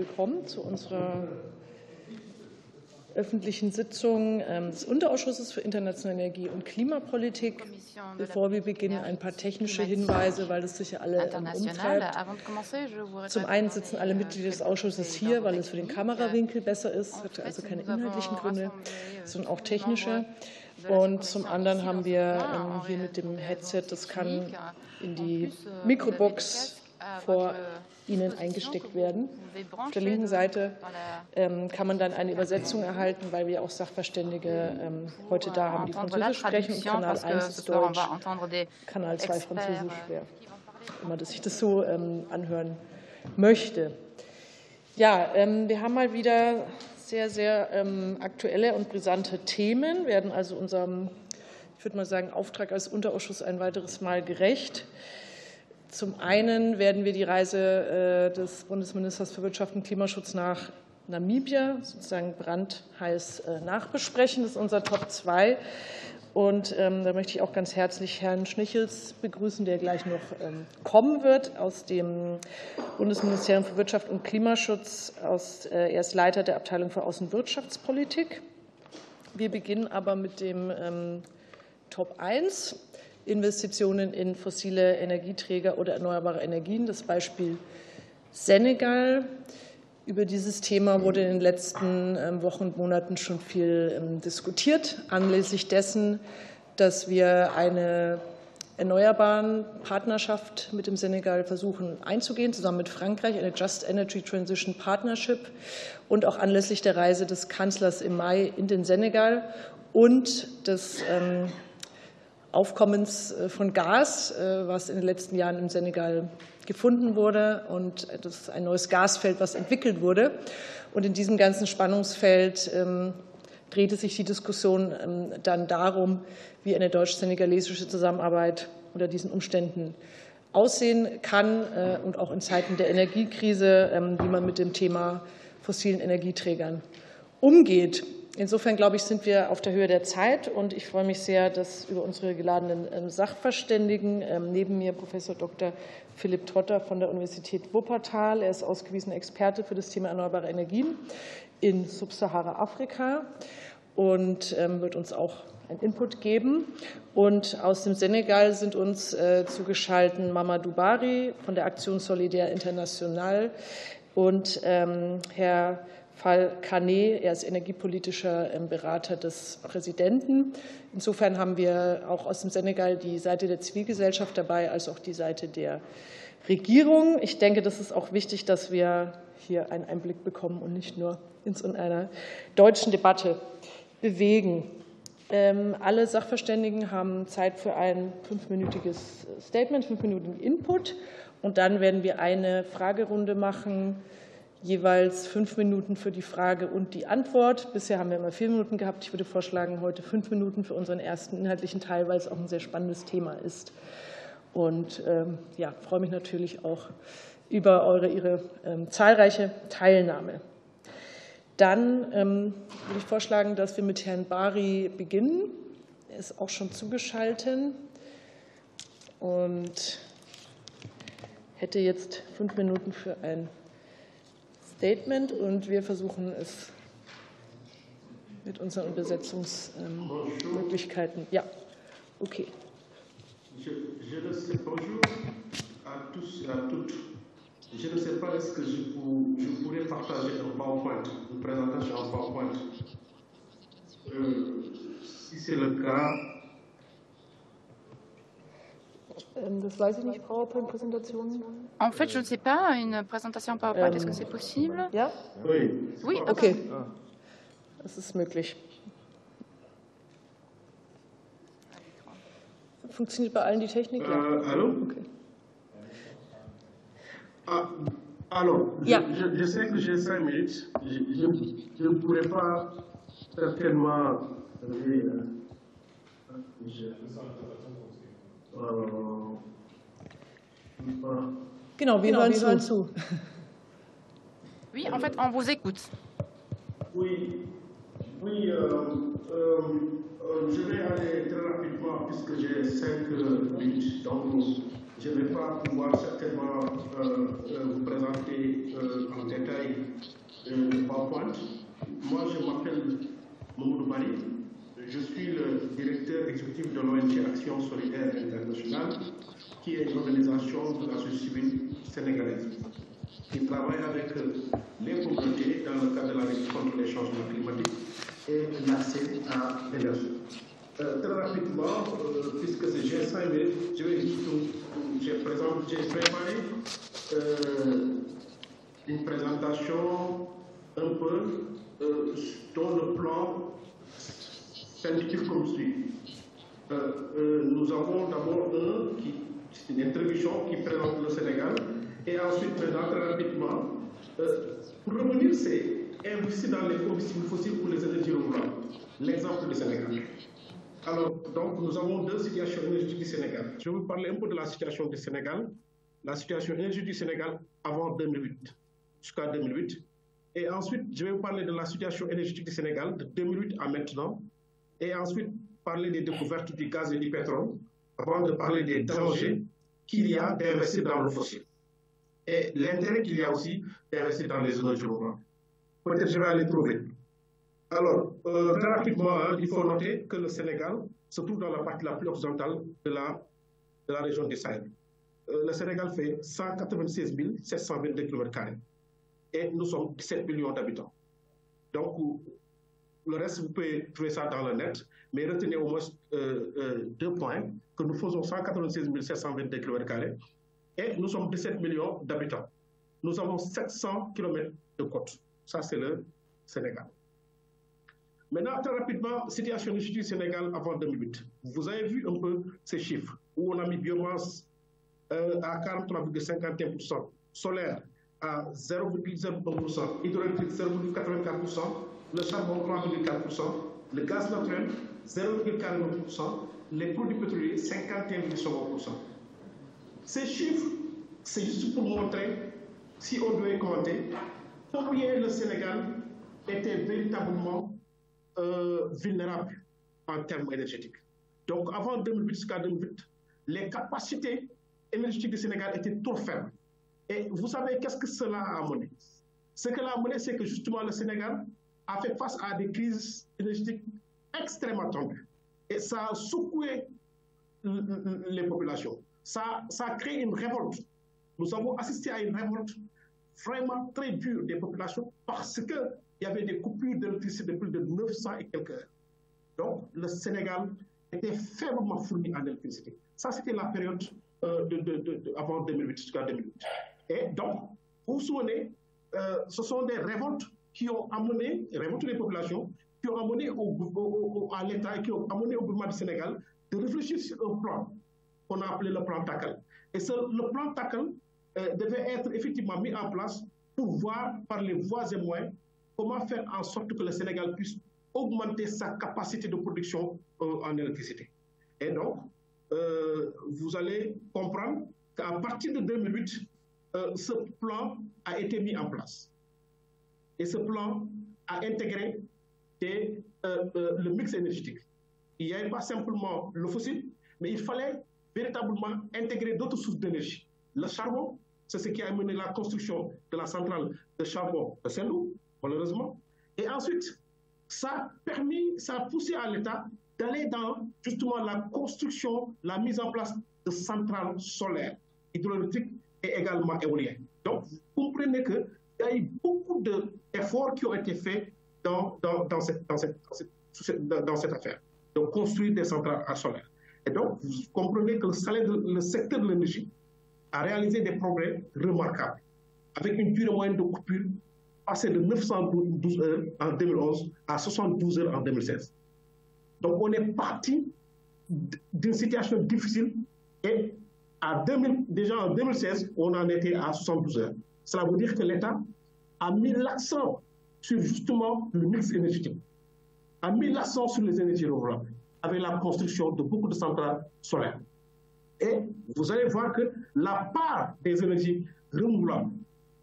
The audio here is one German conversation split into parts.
Willkommen zu unserer öffentlichen Sitzung ähm, des Unterausschusses für internationale Energie und Klimapolitik. Bevor wir beginnen, ein paar technische Hinweise, weil das sicher alle ähm, umtreibt. Zum einen sitzen alle Mitglieder des Ausschusses hier, weil es für den Kamerawinkel besser ist, hat also keine inhaltlichen Gründe, sondern auch technische. Und zum anderen haben wir ähm, hier mit dem Headset, das kann in die Mikrobox vor Ihnen eingesteckt werden. Auf der linken Seite ähm, kann man dann eine Übersetzung erhalten, weil wir auch Sachverständige ähm, heute da haben, die Französisch sprechen. Und Kanal 1 ist Deutsch, Kanal 2 Französisch, wer immer dass ich das so ähm, anhören möchte. Ja, wir haben mal wieder sehr, sehr aktuelle und brisante Themen, werden also unserem, ich würde mal sagen, Auftrag als Unterausschuss ein weiteres Mal gerecht. Zum einen werden wir die Reise äh, des Bundesministers für Wirtschaft und Klimaschutz nach Namibia sozusagen brandheiß äh, nachbesprechen. Das ist unser Top 2. Und ähm, da möchte ich auch ganz herzlich Herrn Schnichels begrüßen, der gleich noch ähm, kommen wird aus dem Bundesministerium für Wirtschaft und Klimaschutz. Äh, er ist Leiter der Abteilung für Außenwirtschaftspolitik. Wir beginnen aber mit dem ähm, Top 1. Investitionen in fossile Energieträger oder erneuerbare Energien. Das Beispiel Senegal. Über dieses Thema wurde in den letzten ähm, Wochen und Monaten schon viel ähm, diskutiert, anlässlich dessen, dass wir eine erneuerbaren Partnerschaft mit dem Senegal versuchen einzugehen, zusammen mit Frankreich, eine Just Energy Transition Partnership und auch anlässlich der Reise des Kanzlers im Mai in den Senegal und des ähm, Aufkommens äh, von Gas, äh, was in den letzten Jahren im Senegal gefunden wurde. Und das ist ein neues Gasfeld, was entwickelt wurde. Und in diesem ganzen Spannungsfeld ähm, drehte sich die Diskussion ähm, dann darum, wie eine deutsch-senegalesische Zusammenarbeit unter diesen Umständen aussehen kann äh, und auch in Zeiten der Energiekrise, ähm, wie man mit dem Thema fossilen Energieträgern umgeht. Insofern, glaube ich, sind wir auf der Höhe der Zeit und ich freue mich sehr, dass über unsere geladenen ähm, Sachverständigen ähm, neben mir Professor Dr. Philipp Trotter von der Universität Wuppertal. Er ist ausgewiesener Experte für das Thema erneuerbare Energien in Subsahara-Afrika und ähm, wird uns auch einen Input geben. Und aus dem Senegal sind uns äh, zugeschaltet Mamadou Bari von der Aktion Solidär International und Herr Fall Canet. Er ist energiepolitischer ähm, Berater des Präsidenten. Insofern haben wir auch aus dem Senegal die Seite der Zivilgesellschaft dabei, als auch die Seite der Regierung. Ich denke, das ist auch wichtig, dass wir hier einen Einblick bekommen und nicht nur uns in einer deutschen Debatte bewegen. Ähm, alle Sachverständigen haben Zeit für ein fünfminütiges Statement, fünfminütigen Input. Und dann werden wir eine Fragerunde machen jeweils fünf Minuten für die Frage und die Antwort. Bisher haben wir immer vier Minuten gehabt. Ich würde vorschlagen, heute fünf Minuten für unseren ersten inhaltlichen Teil, weil es auch ein sehr spannendes Thema ist. Und ähm, ja, freue mich natürlich auch über eure, Ihre ähm, zahlreiche Teilnahme. Dann ähm, würde ich vorschlagen, dass wir mit Herrn Bari beginnen. Er ist auch schon zugeschaltet und hätte jetzt fünf Minuten für ein Statement und wir versuchen es mit unseren Übersetzungsmöglichkeiten. Ja, okay. Je, je ne sais, bonjour à tous et à toutes. Je ne sais pas est-ce que je, pour, je, pourrais partager un PowerPoint, une présentation en PowerPoint. Euh, si c'est le cas, En fait, je ne sais pas, une présentation en PowerPoint, est-ce que c'est possible? oui. Oui, Okay. Das ist möglich. Funktioniert bei allen die Technik? Ja. Euh, allô Okay. Ah, alors, je, Yeah. je, je sais que j'ai cinq minutes. Je ne pourrais pas certainement. euh, je- euh, oui, en fait, on vous écoute. Oui, oui euh, euh, euh, je vais aller très rapidement puisque j'ai 5 minutes, donc je ne vais pas pouvoir certainement vous présenter en détail le PowerPoint. Moi, je m'appelle Mamoudou Bali exécutif de l'ONG Action Solidaire Internationale, qui est une organisation de la société civile sénégalaise, qui travaille avec les communautés dans le cadre de la lutte contre les changements climatiques et l'accès à l'énergie. Euh, très rapidement, euh, puisque c'est j'ai 5 minutes, je vais j'ai préparé euh, une présentation un peu euh, dont le plan s'intitule comme suit. Euh, euh, nous avons d'abord un qui, une introduction qui présente le Sénégal et ensuite, maintenant, très rapidement, pour revenir, c'est investir dans les combustibles fossiles pour les énergies renouvelables. L'exemple du Sénégal. Alors, donc, nous avons deux situations énergétiques du Sénégal. Je vais vous parler un peu de la situation du Sénégal, la situation énergétique du Sénégal avant 2008, jusqu'à 2008. Et ensuite, je vais vous parler de la situation énergétique du Sénégal de 2008 à maintenant. Et ensuite, parler des découvertes du gaz et du pétrole, avant de parler des dangers qu'il y a d'investir dans le fossile. Et l'intérêt qu'il y a aussi d'investir dans les énergies renouvelables. Peut-être je vais aller trouver. Alors, euh, très rapidement, hein, il faut noter que le Sénégal se trouve dans la partie la plus occidentale de la, de la région du Sahel. Euh, le Sénégal fait 196 722 km et nous sommes 17 millions d'habitants. Donc, le reste, vous pouvez trouver ça dans le net, mais retenez au moins euh, deux points, que nous faisons 196 722 km et nous sommes 17 millions d'habitants. Nous avons 700 km de côte. Ça, c'est le Sénégal. Maintenant, très rapidement, situation du Sénégal avant 2008. Vous avez vu un peu ces chiffres, où on a mis biomasse euh, à 43,51%, solaire à 0,01%, hydraulique 0,84%, le charbon 3,4%, le gaz naturel 0,49%, les produits pétroliers 51,5%. Ces chiffres, c'est juste pour montrer, si on devait compter, combien le Sénégal était véritablement euh, vulnérable en termes énergétiques. Donc avant 2008 jusqu'à 2008, les capacités énergétiques du Sénégal étaient trop faibles. Et vous savez qu'est-ce que cela a amené? Ce que l'a amené, c'est que justement le Sénégal a fait face à des crises énergétiques extrêmement tendues. Et ça a secoué les populations. Ça, ça a créé une révolte. Nous avons assisté à une révolte vraiment très dure des populations parce qu'il y avait des coupures d'électricité de plus de 900 et quelques heures. Donc, le Sénégal était faiblement fourni en électricité. Ça, c'était la période euh, de, avant 2008 jusqu'à 2008. Et donc, vous vous souvenez, euh, ce sont des révoltes qui ont amené, révoltes des populations, qui ont amené au, à l'État qui ont amené au gouvernement du Sénégal de réfléchir sur un plan qu'on a appelé le plan TACAL. Et ce, le plan TACAL euh, devait être effectivement mis en place pour voir par les voies et moyens comment faire en sorte que le Sénégal puisse augmenter sa capacité de production euh, en électricité. Et donc, euh, vous allez comprendre qu'à partir de 2008, euh, ce plan a été mis en place. Et ce plan a intégré euh, euh, le mix énergétique. Il n'y avait pas simplement le fossile, mais il fallait véritablement intégrer d'autres sources d'énergie. Le charbon, c'est ce qui a mené la construction de la centrale de charbon de Saint-Loup, malheureusement. Et ensuite, ça a permis, ça a poussé à l'État d'aller dans justement la construction, la mise en place de centrales solaires, hydrauliques et également éoliennes. Donc, vous comprenez qu'il y a eu beaucoup d'efforts qui ont été faits dans, cette, affaire, de construire des centrales solaires. Et donc, vous comprenez que le, secteur de l'énergie a réalisé des progrès remarquables, avec une durée moyenne de coupure passée de 912 heures en 2011 à 72 heures en 2016. Donc, on est parti d'une situation difficile et à 2000, déjà en 2016, on en était à 72 heures. Cela veut dire que l'État a mis l'accent sur justement le mix énergétique, a mis l'accent sur les énergies renouvelables avec la construction de beaucoup de centrales solaires. Et vous allez voir que la part des énergies renouvelables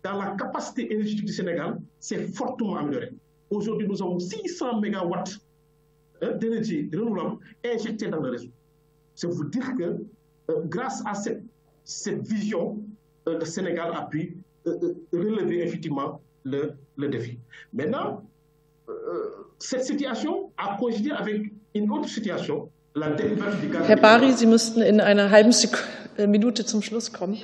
dans la capacité énergétique du Sénégal s'est fortement améliorée. Aujourd'hui, nous avons 600 mégawatts hein, d'énergie renouvelable injectée dans le réseau. C'est vous dire que euh, grâce à cette, vision, euh, le Sénégal a pu euh, relever effectivement le, le défi. Maintenant, cette situation a coïncidé avec une autre situation Herr Bari, Sie müssten in einer halben äh, Minute zum Schluss kommen.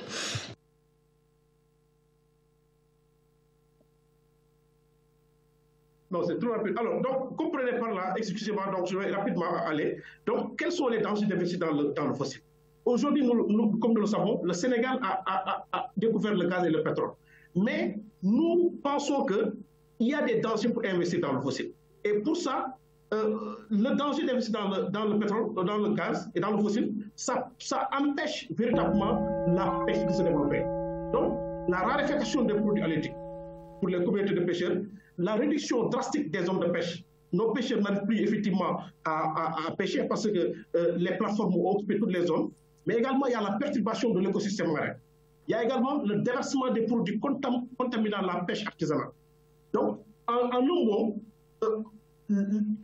Non, c'est trop rapide. Alors, donc, comprenez par là, excusez-moi, donc je vais rapidement aller. Donc, quels sont les dangers d'investir dans le, dans le fossile? Aujourd'hui, comme nous le savons, le Sénégal a, découvert le gaz et le pétrole. Mais nous pensons qu'il y a des dangers pour investir dans le fossile. Et pour ça, euh, le danger d'investir dans le, pétrole, dans le gaz et dans le fossile, ça, empêche véritablement la pêche de se développer. Donc, la raréfaction des produits halieutiques pour les communautés de pêcheurs, la réduction drastique des zones de pêche. Nos pêcheurs n'arrivent plus effectivement à, pêcher parce que euh, les plateformes occupé toutes les zones. Mais également, il y a la perturbation de l'écosystème marin. Il y a également le déversement des produits contam contaminant la pêche artisanale. Donc, en, en euh,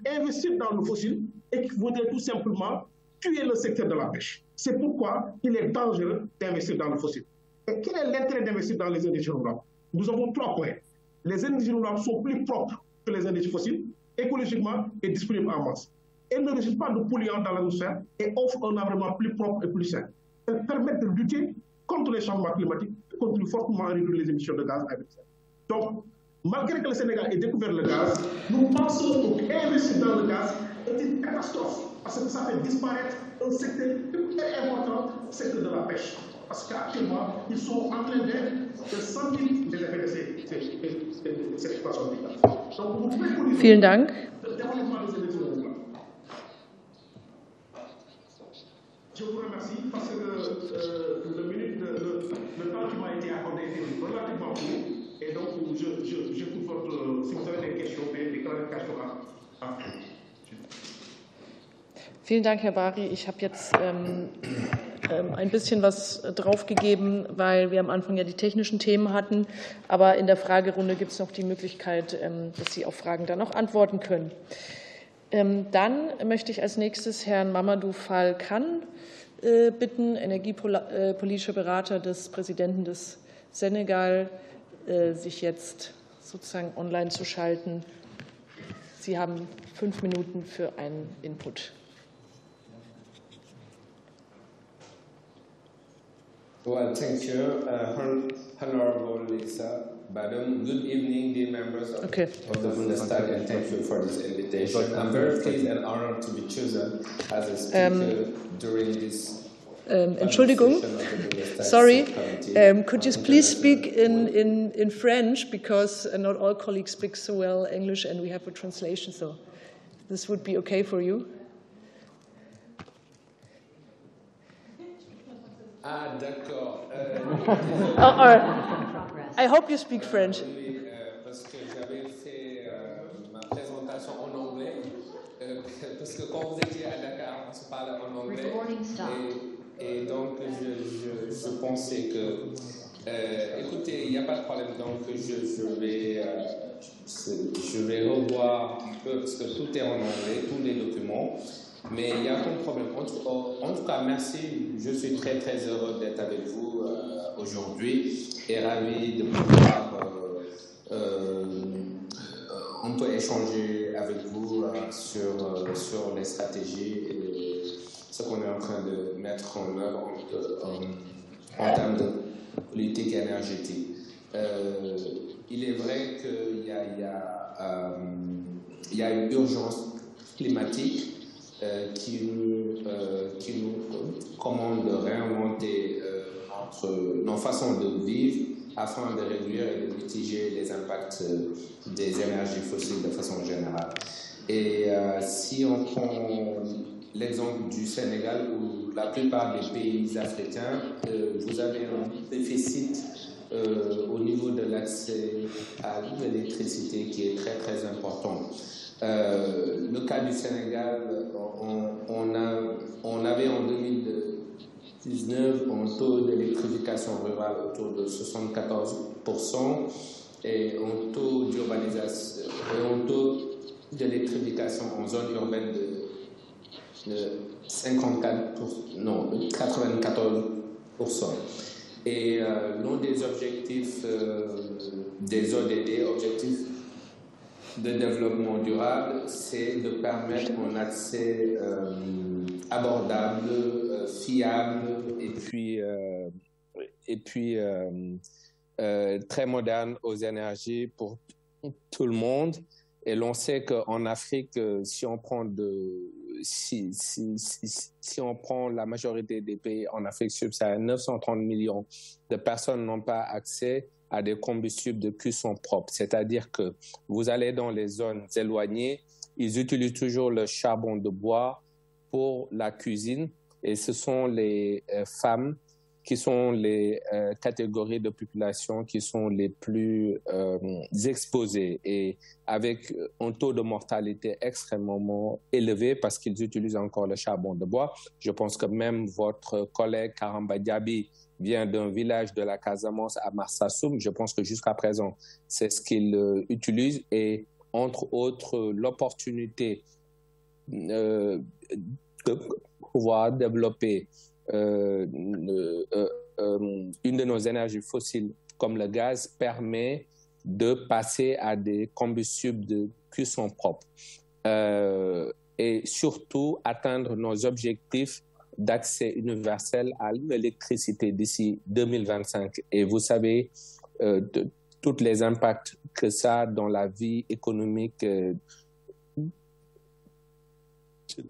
investir dans le fossile équivaudrait tout simplement tuer le secteur de la pêche. C'est pourquoi il est dangereux d'investir dans le fossile. Et quel est l'intérêt d'investir dans les énergies renouvelables? Nous avons trois points. Les énergies renouvelables sont plus propres que les énergies fossiles, écologiquement et disponibles en masse. Elles ne résultent pas de polluants dans l'atmosphère et offrent un environnement plus propre et plus sain. Elles permettent de lutter contre les changements climatiques et contribuent fortement à réduire les émissions de gaz à effet de serre. Donc, malgré que le Sénégal ait découvert le gaz, nous pensons qu'investir dans le gaz est une catastrophe parce que ça fait disparaître un secteur très important, le secteur de la pêche. Parce qu'actuellement, ils sont en train de sentir les effets de cette gaz. Donc, vous pouvez Dank. le développement des énergies renouvelables. Je vous remercie parce que euh, le, minute, le, le, temps qui m'a été accordé est relativement court. Et donc, je, je, j'écoute votre. Si vous avez des questions, des clarifications à, à Vielen Dank, Herr Bari. Ich habe jetzt ähm, ähm, ein bisschen was draufgegeben, weil wir am Anfang ja die technischen Themen hatten. Aber in der Fragerunde gibt es noch die Möglichkeit, ähm, dass Sie auf Fragen dann auch antworten können. Ähm, dann möchte ich als nächstes Herrn Mamadou Fall Khan äh, bitten, energiepolitischer Berater des Präsidenten des Senegal, äh, sich jetzt sozusagen online zu schalten. Sie haben fünf Minuten für einen Input. Well, thank you, uh, Honorable Lisa Badum. Good evening, dear members of, okay. of the Bundestag, and thank you for this invitation. I'm very pleased and honored to be chosen as a speaker um, during this Um, Entschuldigung, sorry, um, could you please speak in, in, in French because not all colleagues speak so well English and we have a translation, so this would be okay for you? Ah, d'accord. Euh, oh, right. I hope you speak French. Oui, euh, parce que j'avais fait euh, ma présentation en anglais, euh, parce que quand vous étiez à Dakar, on se parlait en anglais. Et, et, donc, je, je, je pensais que. Euh, écoutez, il n'y a pas de problème, donc je, je vais, je vais revoir un peu, parce que tout est en anglais, tous les documents. Mais il n'y a aucun problème. En tout, en tout, cas, merci. Je suis très très heureux d'être avec vous euh, aujourd'hui et ravi de pouvoir euh, euh, échanger avec vous sur, sur les stratégies et ce qu'on est en train de mettre en œuvre en, termes de politique énergétique. il est vrai qu'il y y a une urgence climatique euh, qui, nous, euh, qui nous commande de réinventer euh, notre, nos façons de vivre afin de réduire et de mitiger les impacts des énergies fossiles de façon générale. Et si on prend l'exemple du Sénégal où la plupart des pays africains, vous avez un déficit au niveau de l'accès à l'électricité qui est très très important. Euh, le cas du Sénégal, on, avait en 2019 un taux d'électrification rurale autour de 74% et un taux d'urbanisation, un taux d'électrification en zone urbaine de, de 54, non, 94%. Et euh, l'un des objectifs euh, des ODD, objectifs de développement durable, c'est de permettre un accès euh, abordable, euh, fiable et puis, euh, et puis très moderne aux énergies pour tout le monde. Et l'on sait qu'en Afrique, si on prend de, si, si, si, on prend la majorité des pays en Afrique subsaharienne, 930 millions de personnes n'ont pas accès à des combustibles de cuisson propres. C'est-à-dire que vous allez dans les zones éloignées, ils utilisent toujours le charbon de bois pour la cuisine et ce sont les euh, femmes qui sont les euh, catégories de population qui sont les plus euh, exposées et avec un taux de mortalité extrêmement élevé parce qu'ils utilisent encore le charbon de bois. Je pense que même votre collègue Karamba Diaby vient d'un village de la Casamance à Marsassoum. Je pense que jusqu'à présent, c'est ce qu'il euh, utilise et entre autres l'opportunité euh, de pouvoir développer euh, une de nos énergies fossiles comme le gaz permet de passer à des combustibles de cuisson propre et surtout atteindre nos objectifs d'accès universel à l'électricité d'ici 2025. Et vous savez, euh, tous les impacts que ça a dans la vie économique euh,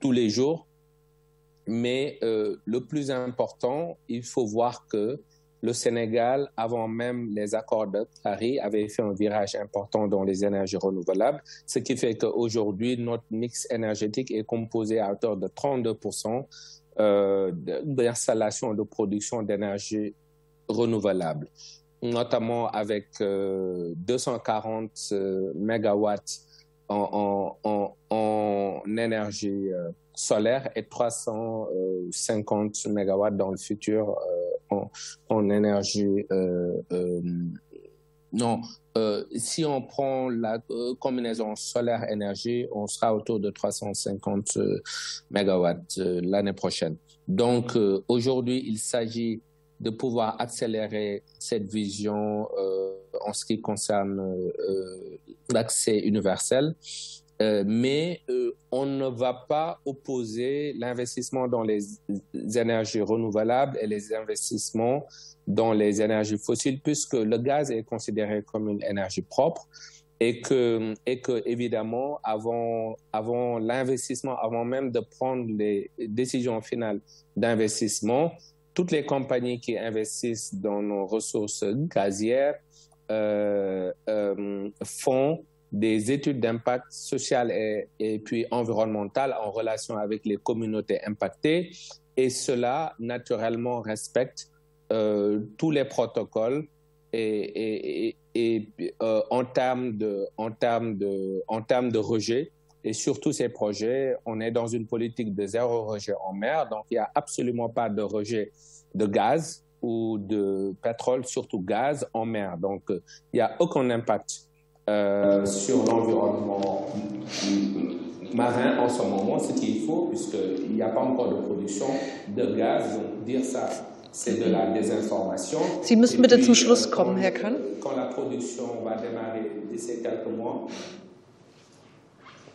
tous les jours. Mais euh, le plus important, il faut voir que le Sénégal, avant même les accords de Paris, avait fait un virage important dans les énergies renouvelables, ce qui fait qu'aujourd'hui, notre mix énergétique est composé à hauteur de 32 euh, d'installation de production d'énergie renouvelable, notamment avec 240 euh, euh, mégawatts en, en, énergie solaire et 350 mégawatts dans le futur en, énergie non, euh, si on prend la euh, combinaison solaire-énergie, on sera autour de 350 euh, mégawatts l'année prochaine. Donc aujourd'hui, il s'agit de pouvoir accélérer cette vision en ce qui concerne l'accès universel. Mais on ne va pas opposer l'investissement dans les énergies renouvelables et les investissements dans les énergies fossiles, puisque le gaz est considéré comme une énergie propre et que, et que évidemment, avant, avant l'investissement, avant même de prendre les décisions finales d'investissement, toutes les compagnies qui investissent dans nos ressources gazières euh, euh, font des études d'impact social et, puis environnemental en relation avec les communautés impactées. Et cela naturellement respecte euh, tous les protocoles et, euh, en termes de en termes de en termes de rejet. Et surtout ces projets, on est dans une politique de zéro rejet en mer, donc il n'y a absolument pas de rejet de gaz ou de pétrole, surtout gaz en mer. Donc il n'y a aucun impact euh, sur l'environnement marin en ce moment, ce qu'il faut, puisqu'il n'y a pas encore de production de gaz. Donc dire ça c'est de la désinformation. Sie müssen bitte zum Schluss kommen, Herr Kahn. Quand la production va démarrer d'ici quelques mois,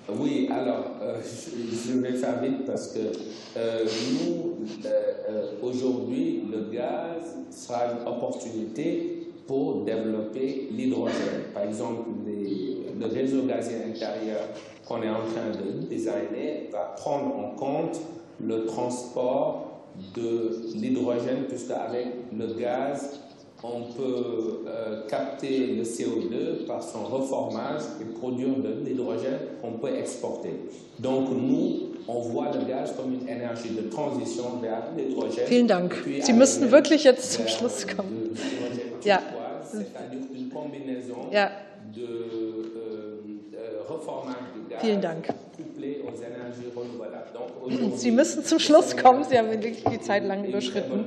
oui, alors, euh, je, je, vais faire vite parce que euh, nous, euh, euh, aujourd'hui, le gaz sera une opportunité pour développer l'hydrogène. Par exemple, le réseau gazier intérieur qu'on est en train de designer va prendre en compte le transport de l'hydrogène, puisque avec le gaz, on peut euh, capter le CO2 par son reformage et produire de l'hydrogène qu'on peut exporter. Donc nous, on voit le gaz comme une énergie de transition vers l'hydrogène. Vielen Dank. Sie müssten wirklich jetzt zum Schluss kommen. Ja. Ja. Vielen Dank. Sie müssen zum Schluss kommen. Sie haben wirklich die Zeit lang überschritten.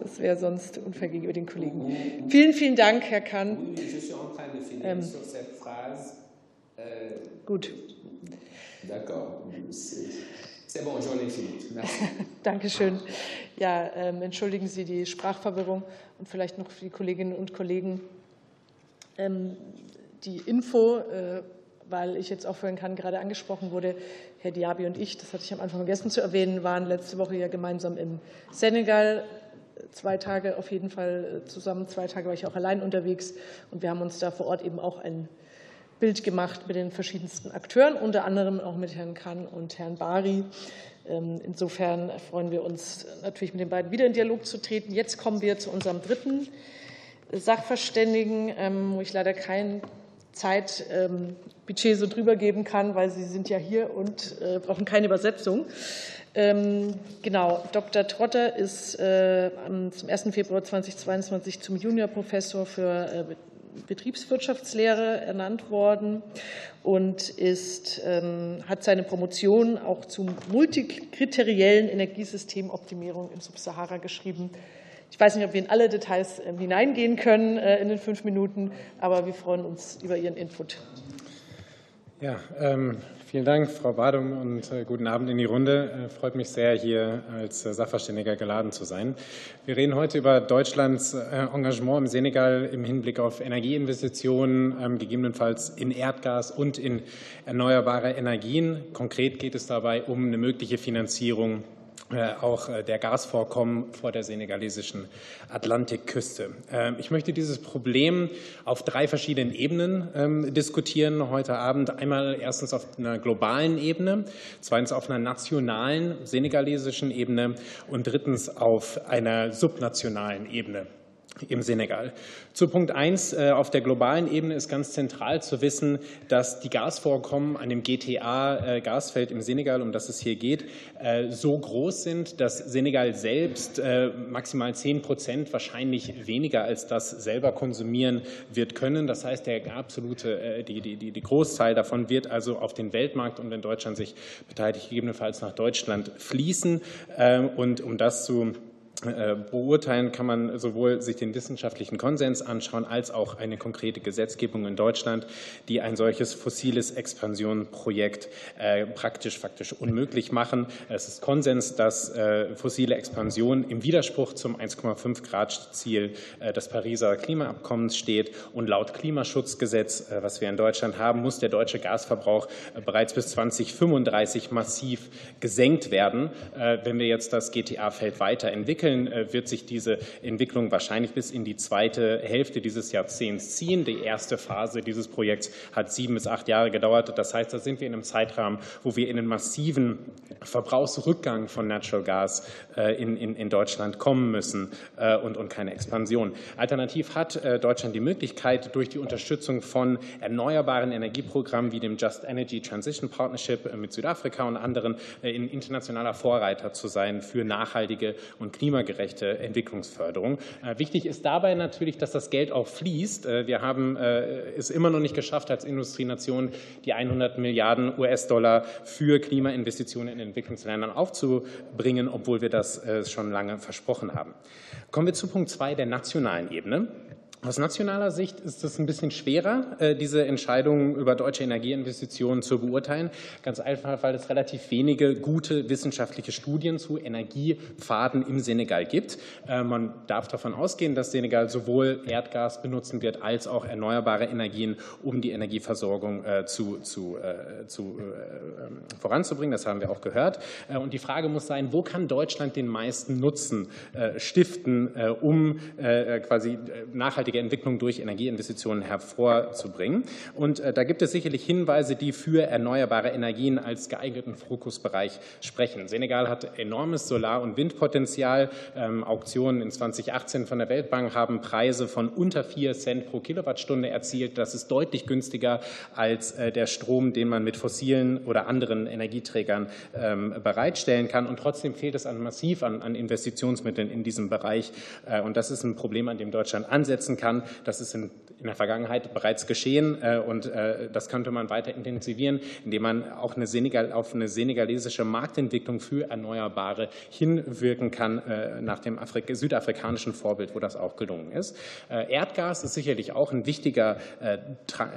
Das wäre sonst unfair gegenüber den Kollegen. Vielen, vielen Dank, Herr Kahn. Ähm, gut. Dankeschön. Ja, ähm, entschuldigen Sie die Sprachverwirrung und vielleicht noch für die Kolleginnen und Kollegen ähm, die Info. Äh, weil ich jetzt auch vorhin gerade angesprochen wurde, Herr Diaby und ich, das hatte ich am Anfang vergessen zu erwähnen, waren letzte Woche ja gemeinsam im Senegal. Zwei Tage auf jeden Fall zusammen, zwei Tage war ich auch allein unterwegs und wir haben uns da vor Ort eben auch ein Bild gemacht mit den verschiedensten Akteuren, unter anderem auch mit Herrn Kahn und Herrn Bari. Ähm, insofern freuen wir uns natürlich mit den beiden wieder in Dialog zu treten. Jetzt kommen wir zu unserem dritten Sachverständigen, ähm, wo ich leider kein Zeitbudget so drüber geben kann, weil Sie sind ja hier und äh, brauchen keine Übersetzung. Ähm, genau, Dr. Trotter ist äh, zum 1. Februar 2022 zum Juniorprofessor für äh, Betriebswirtschaftslehre ernannt worden und ist, ähm, hat seine Promotion auch zum multikriteriellen Energiesystemoptimierung in Subsahara geschrieben. Ich weiß nicht, ob wir in alle Details ähm, hineingehen können äh, in den fünf Minuten, aber wir freuen uns über Ihren Input. Ja, ähm, vielen Dank, Frau Badum, und äh, guten Abend in die Runde. Äh, freut mich sehr, hier als Sachverständiger geladen zu sein. Wir reden heute über Deutschlands Engagement im Senegal im Hinblick auf Energieinvestitionen, ähm, gegebenenfalls in Erdgas und in erneuerbare Energien. Konkret geht es dabei um eine mögliche Finanzierung äh, auch äh, der Gasvorkommen vor der senegalesischen Atlantikküste. Ähm, ich möchte dieses Problem auf drei verschiedenen Ebenen ähm, diskutieren heute Abend. Einmal erstens auf einer globalen Ebene, zweitens auf einer nationalen senegalesischen Ebene und drittens auf einer subnationalen Ebene im Senegal. Zu Punkt 1 äh, auf der globalen Ebene ist ganz zentral zu wissen, dass die Gasvorkommen an dem GTA-Gasfeld äh, im Senegal, um das es hier geht, äh, so groß sind, dass Senegal selbst maximal 10 Prozent, wahrscheinlich weniger als das selber konsumieren wird können. Das heißt, der absolute, die, die, die Großteil davon wird also auf den Weltmarkt und wenn Deutschland sich beteiligt, gegebenenfalls nach Deutschland fließen. Und um das zu beurteilen kann man sowohl sich den wissenschaftlichen Konsens anschauen, als auch eine konkrete Gesetzgebung in Deutschland, die ein solches fossiles Expansionprojekt äh, praktisch faktisch unmöglich machen. Es ist Konsens, dass äh, fossile Expansion im Widerspruch zum 1,5 Grad Ziel des Pariser Klimaabkommens steht und laut Klimaschutzgesetz, was wir in Deutschland haben, muss der deutsche Gasverbrauch bereits bis 2035 massiv gesenkt werden, wenn wir jetzt das GTA-Feld weiterentwickeln entwickeln, äh, wird sich diese Entwicklung wahrscheinlich bis in die zweite Hälfte dieses Jahrzehnts ziehen. Die erste Phase dieses Projekts hat sieben bis acht Jahre gedauert. Das heißt, da sind wir in einem Zeitrahmen, wo wir in einen massiven Verbrauchsrückgang von Natural Gas äh, in, in, in Deutschland kommen müssen äh, und, und keine Expansion. Alternativ hat Deutschland die Möglichkeit, durch die Unterstützung von erneuerbaren Energieprogrammen wie dem Just Energy Transition Partnership mit Südafrika und anderen in internationaler Vorreiter zu sein für nachhaltige und klimagerechte klimagerechte Entwicklungsförderung. Äh, wichtig ist dabei natürlich, dass das Geld auch fließt. Äh, wir haben äh, es immer noch nicht geschafft, als Industrienation die 100 Milliarden US-Dollar für Klimainvestitionen in Entwicklungsländern aufzubringen, obwohl wir das schon lange versprochen haben. Kommen wir zu Punkt zwei der nationalen Ebene. Aus nationaler Sicht ist es ein bisschen schwerer, äh, diese Entscheidungen über deutsche Energieinvestitionen zu beurteilen. Ganz einfach, weil es relativ wenige gute wissenschaftliche Studien zu Energiepfaden im Senegal gibt. Äh, man darf davon ausgehen, dass Senegal sowohl Erdgas benutzen wird als auch erneuerbare Energien, um die Energieversorgung äh, zu, zu, zu ähm, voranzubringen. Das haben wir auch gehört. Und die Frage muss sein, wo kann Deutschland den meisten Nutzen stiften, um quasi nachhaltig nachhaltige Entwicklung durch Energieinvestitionen hervorzubringen. Und äh, da gibt es sicherlich Hinweise, die für erneuerbare Energien als geeigneten Fokusbereich sprechen. Senegal hat enormes Solar- und Windpotenzial. Ähm, Auktionen in 2018 von der Weltbank haben Preise von unter 4 Cent pro Kilowattstunde erzielt. Das ist deutlich günstiger als äh, der Strom, den man mit fossilen oder anderen Energieträgern ähm, bereitstellen kann. Und trotzdem fehlt es an massiv an, Investitionsmitteln in diesem Bereich. Äh, und das ist ein Problem, an dem Deutschland ansetzen kann kann. Das ist in, in der Vergangenheit bereits geschehen äh, und äh, das könnte man weiter intensivieren, indem man auch eine Senegal, auf eine senegalesische Marktentwicklung für Erneuerbare hinwirken kann, äh, nach dem Afrik südafrikanischen Vorbild, wo das auch gelungen ist. Erdgas ist sicherlich auch ein wichtiger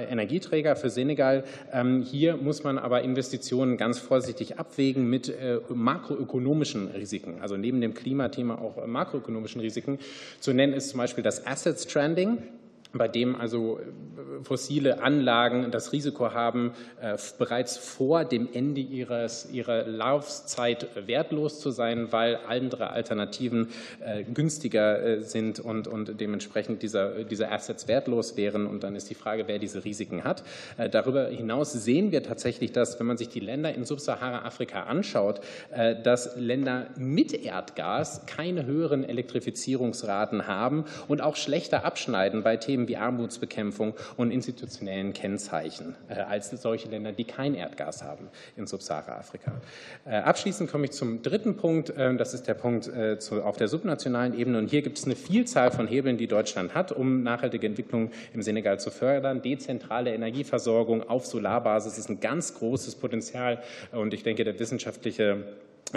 Energieträger für Senegal. Ähm, hier muss man aber Investitionen ganz vorsichtig abwägen mit makroökonomischen Risiken, also neben dem Klimathema auch makroökonomischen Risiken. Zu nennen ist zum Beispiel das Assets Trend Funding bei dem also fossile Anlagen das Risiko haben, äh, bereits vor dem Ende ihres, ihrer Laufzeit wertlos zu sein, weil andere Alternativen äh, günstiger äh, sind und, und dementsprechend dieser, diese Assets wertlos wären. Und dann ist die Frage, wer diese Risiken hat. Darüber hinaus sehen wir tatsächlich, dass, wenn man sich die Länder in Subsahara-Afrika anschaut, dass Länder mit Erdgas keine höheren Elektrifizierungsraten haben und auch schlechter abschneiden bei Themen wie Armutsbekämpfung und institutionellen Kennzeichen äh, als solche Länder, die kein Erdgas haben in Subsahara-Afrika. Äh, abschließend komme ich zum dritten Punkt. Äh, das ist der Punkt auf der subnationalen Ebene. Und hier gibt es eine Vielzahl von Hebeln, die Deutschland hat, um nachhaltige Entwicklung im Senegal zu fördern. Dezentrale Energieversorgung auf Solarbasis ist ein ganz großes Potenzial. Und ich denke, der wissenschaftliche äh,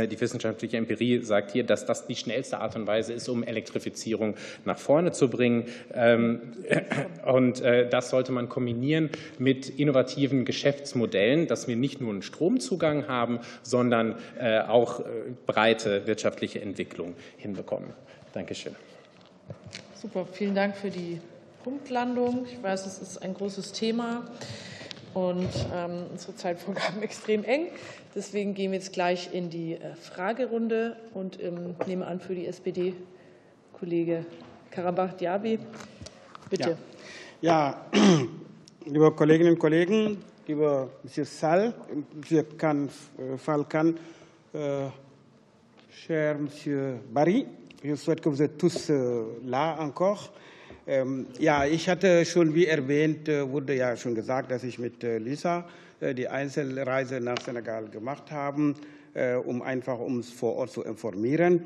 die wissenschaftliche Empirie sagt hier, dass das die schnellste Art und Weise ist, um Elektrifizierung nach vorne zu bringen. Ähm, und äh, das sollte man kombinieren mit innovativen Geschäftsmodellen, dass wir nicht nur einen Stromzugang haben, sondern äh, auch breite wirtschaftliche Entwicklung hinbekommen. Dankeschön. Super, vielen Dank für die Punktlandung. Ich weiß, es ist ein großes Thema und ähm, unsere Zeitvorgaben extrem eng. Deswegen gehen wir jetzt gleich in die äh, Fragerunde und ähm, nehme an für die SPD Kollege Karabach-Diaby. Bitte. Ja. ja, liebe Kolleginnen und Kollegen, lieber Monsieur Sall, Monsieur Can, äh, Falcan, äh, cher Monsieur Barry, je souhaite que vous êtes tous euh, là encore. Ähm, ja, ich hatte schon, wie erwähnt, äh, wurde ja schon gesagt, dass ich mit Lisa die Einzelreise nach Senegal gemacht habe, um einfach uns vor Ort zu informieren.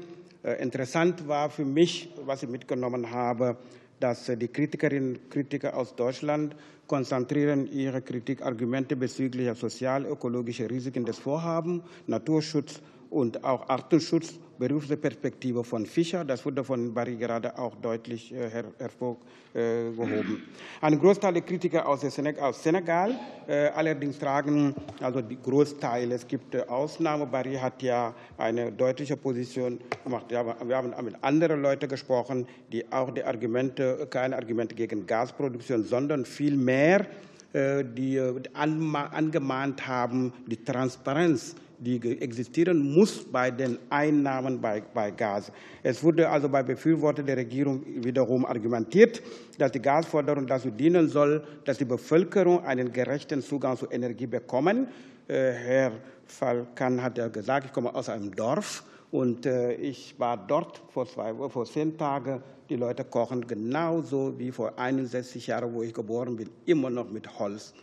Interessant war für mich, was ich mitgenommen habe, dass die Kritikerinnen und Kritiker aus Deutschland konzentrieren ihre Kritikargumente bezüglich sozial-ökologischer Risiken des Vorhabens, Naturschutz und auch Artenschutz Berufsperspektive von Fischer. Das wurde von Barry gerade auch deutlich äh, hervorgehoben. Ein Großteil der Kritiker aus Senegal äh, allerdings tragen also die Großteile. Es gibt Ausnahmen. Barry hat ja eine deutliche Position gemacht. Wir haben mit anderen Leuten gesprochen, die auch die Argumente, keine Argumente gegen Gasproduktion, sondern vielmehr äh, die angemahnt haben, die Transparenz die existieren muss bei den Einnahmen bei, bei Gas. Es wurde also bei Befürwortern der Regierung wiederum argumentiert, dass die Gasförderung dazu dienen soll, dass die Bevölkerung einen gerechten Zugang zu Energie bekommen. Äh, Herr Falkan hat ja gesagt, ich komme aus einem Dorf und äh, ich war dort vor, zwei, vor zehn Tagen. Die Leute kochen genauso wie vor 61 Jahren, wo ich geboren bin, immer noch mit Holz.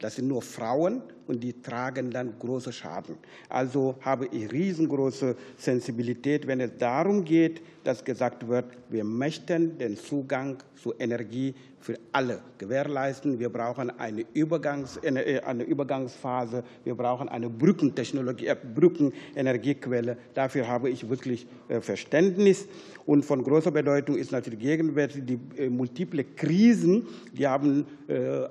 Das sind nur Frauen und die tragen dann große Schaden. Also habe ich riesengroße Sensibilität, wenn es darum geht, dass gesagt wird, wir möchten den Zugang zu Energie für alle gewährleisten. Wir brauchen eine, Übergangs, äh, eine Übergangsphase. Wir brauchen eine Brückentechnologie, äh, Brückenenergiequelle. Dafür habe ich wirklich äh, Verständnis. Und von großer Bedeutung ist natürlich gegenwärtig die multiple Krisen. Die haben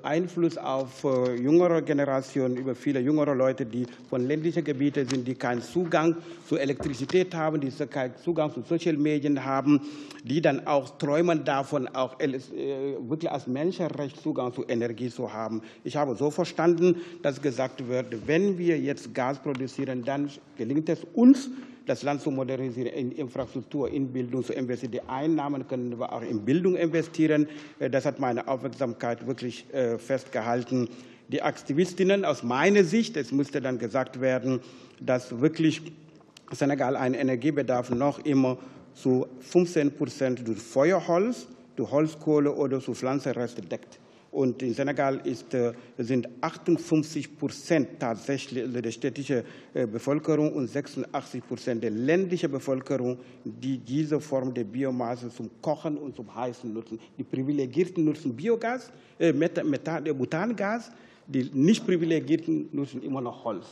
Einfluss auf jüngere Generationen, über viele jüngere Leute, die von ländlichen Gebieten sind, die keinen Zugang zu Elektrizität haben, die keinen Zugang zu Social Medien haben, die dann auch träumen davon, auch wirklich als Menschenrecht Zugang zu Energie zu haben. Ich habe so verstanden, dass gesagt wird, wenn wir jetzt Gas produzieren, dann gelingt es uns, das Land zu modernisieren, in Infrastruktur, in Bildung zu investieren. Die Einnahmen können wir auch in Bildung investieren. Äh, das hat meine Aufmerksamkeit wirklich äh, festgehalten. Die Aktivistinnen aus meiner Sicht, es musste dann gesagt werden, dass wirklich Senegal einen Energiebedarf noch immer zu 15 Prozent durch Feuerholz durch Holzkohle oder zu Pflanzenreste deckt. Und in Senegal ist, äh, sind 58 Prozent tatsächlich der städtischen äh, Bevölkerung und 86 Prozent der ländlichen Bevölkerung, die diese Form der Biomasse zum Kochen und zum Heißen nutzen. Die Privilegierten nutzen Biogas, äh, Methan, Butangas, die nicht Privilegierten nutzen immer noch Holz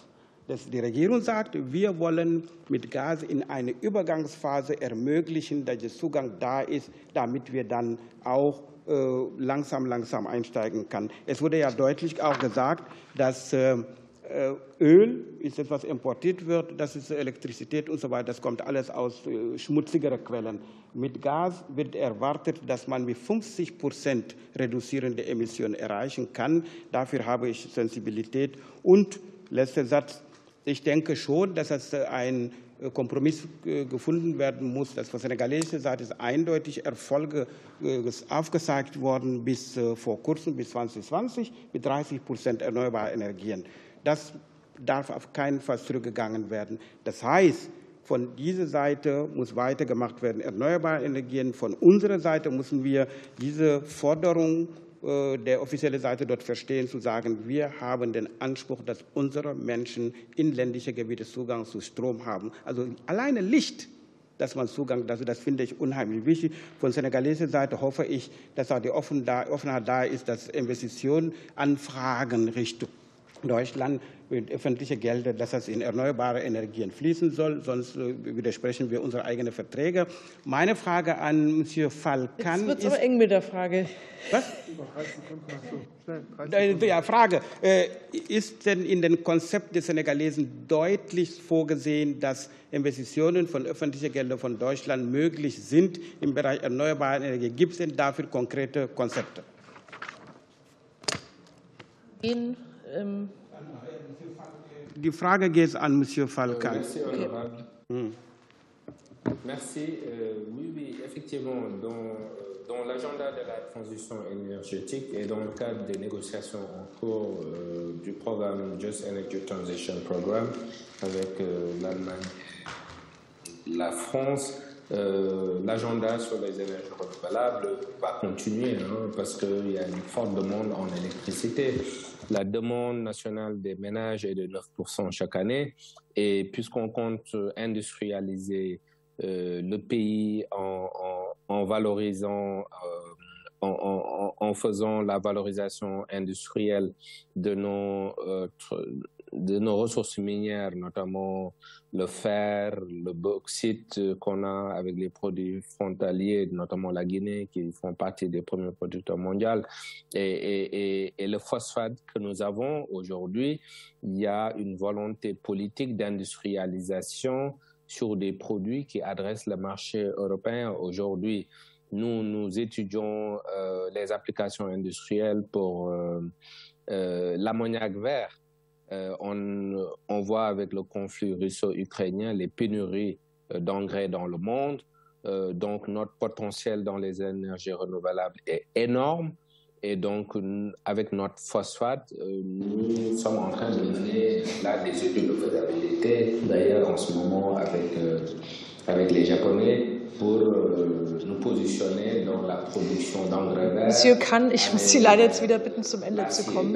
dass die Regierung sagt, wir wollen mit Gas in eine Übergangsphase ermöglichen, dass der Zugang da ist, damit wir dann auch äh, langsam, langsam einsteigen können. Es wurde ja deutlich auch gesagt, dass äh, Äh, Öl ist etwas importiert wird, das ist Elektrizität und so weiter, das kommt alles aus schmutzigeren Quellen. Mit Gas wird erwartet, dass man mit 50 Prozent reduzierende Emissionen erreichen kann. Dafür habe ich Sensibilität. Und letzter Satz, ich denke schon, dass es ein Kompromiss gefunden werden muss. Dass von senegalesischer Seite ist eindeutig Erfolge aufgezeigt worden bis vor kurzem, bis 2020, mit 30 Prozent erneuerbare Energien. Das darf auf keinen Fall zurückgegangen werden. Das heißt, von dieser Seite muss weitergemacht werden, erneuerbare Energien. Von unserer Seite müssen wir diese Forderung äh, der offiziellen Seite dort verstehen, zu sagen, wir haben den Anspruch, dass unsere Menschen in ländliche Gebiete Zugang zu Strom haben. Also alleine Licht dass man Zugang dazu, das finde ich unheimlich wichtig. Von senegalesischer Seite hoffe ich, dass auch die Offenheit da ist, dass Investitionen, Anfragen Richtung Deutschland mit öffentlichen Geldern, dass das in erneuerbare Energien fließen soll, sonst äh, widersprechen wir unsere eigenen Verträge. Meine Frage an Monsieur Falkan Jetzt wird es aber eng mit der Frage. Was? Ja, Frage. Äh, ist denn in dem Konzept des Senegalesen deutlich vorgesehen, dass Investitionen von öffentlichen Geldern von Deutschland möglich sind im Bereich erneuerbare Energie? Gibt es denn dafür konkrete Konzepte? In ähm Die Frage geht an Monsieur Falcan. Merci, honorable. Mmh. Merci. Euh, oui, oui, effectivement, dans, dans l'agenda de la transition énergétique et dans le cadre des négociations en cours euh, du programme Just Energy Transition Program avec euh, l'Allemagne, la France, euh, l'agenda sur les énergies renouvelables va continuer hein, parce qu'il y a une forte demande en électricité. La demande nationale des ménages est de 9% chaque année et puisqu'on compte industrialiser euh, le pays en, valorisant, euh, en, en, faisant la valorisation industrielle de nos euh, de nos ressources minières, notamment le fer, le bauxite qu'on a avec les produits frontaliers, notamment la Guinée, qui font partie des premiers producteurs mondiaux, et, le phosphate que nous avons aujourd'hui, il y a une volonté politique d'industrialisation sur des produits qui adressent le marché européen aujourd'hui. Nous, nous étudions euh, les applications industrielles pour euh, euh, l'ammoniac vert euh, on, on, voit avec le conflit russo-ukrainien les pénuries euh, d'engrais dans le monde. Euh, donc notre potentiel dans les énergies renouvelables est énorme. Et donc, avec notre phosphate, nous sommes en train de mener là des études de faisabilité, d'ailleurs en ce moment avec, avec les Japonais, pour nous positionner dans la production d'engrais verts. Monsieur Kahn, ich muss Sie leider jetzt wieder bitten, zum Ende zu kommen.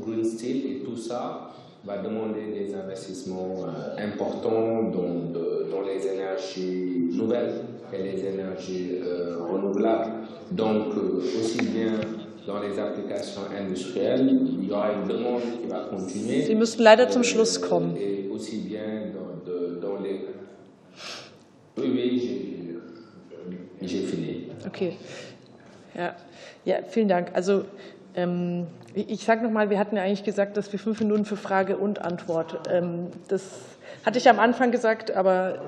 Green Steel ça va demander des investissements euh, importants dans, de, dans, les énergies nouvelles et les énergies euh, renouvelables. Donc, euh, aussi bien dans les applications industrielles, il y aura une demande qui va continuer. Sie müssen leider zum Schluss kommen. Et aussi bien dans, de, dans les. Oui, oui, j'ai fini. Okay. Ja. ja, vielen Dank. Also, ähm, ich sage nochmal, wir hatten ja eigentlich gesagt, dass wir fünf Minuten für Frage und Antwort. Ähm, das hatte ich am Anfang gesagt, aber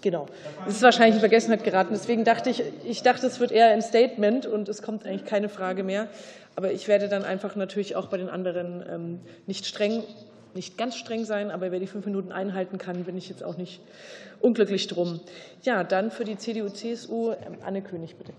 genau. Es ist wahrscheinlich in Vergessenheit geraten. Deswegen dachte ich, ich dachte, es wird eher ein Statement und es kommt eigentlich keine Frage mehr. Aber ich werde dann einfach natürlich auch bei den anderen ähm, nicht streng, nicht ganz streng sein, aber wer die fünf Minuten einhalten kann, bin ich jetzt auch nicht unglücklich drum. Ja, dann für die CDU-CSU Anne König, bitte.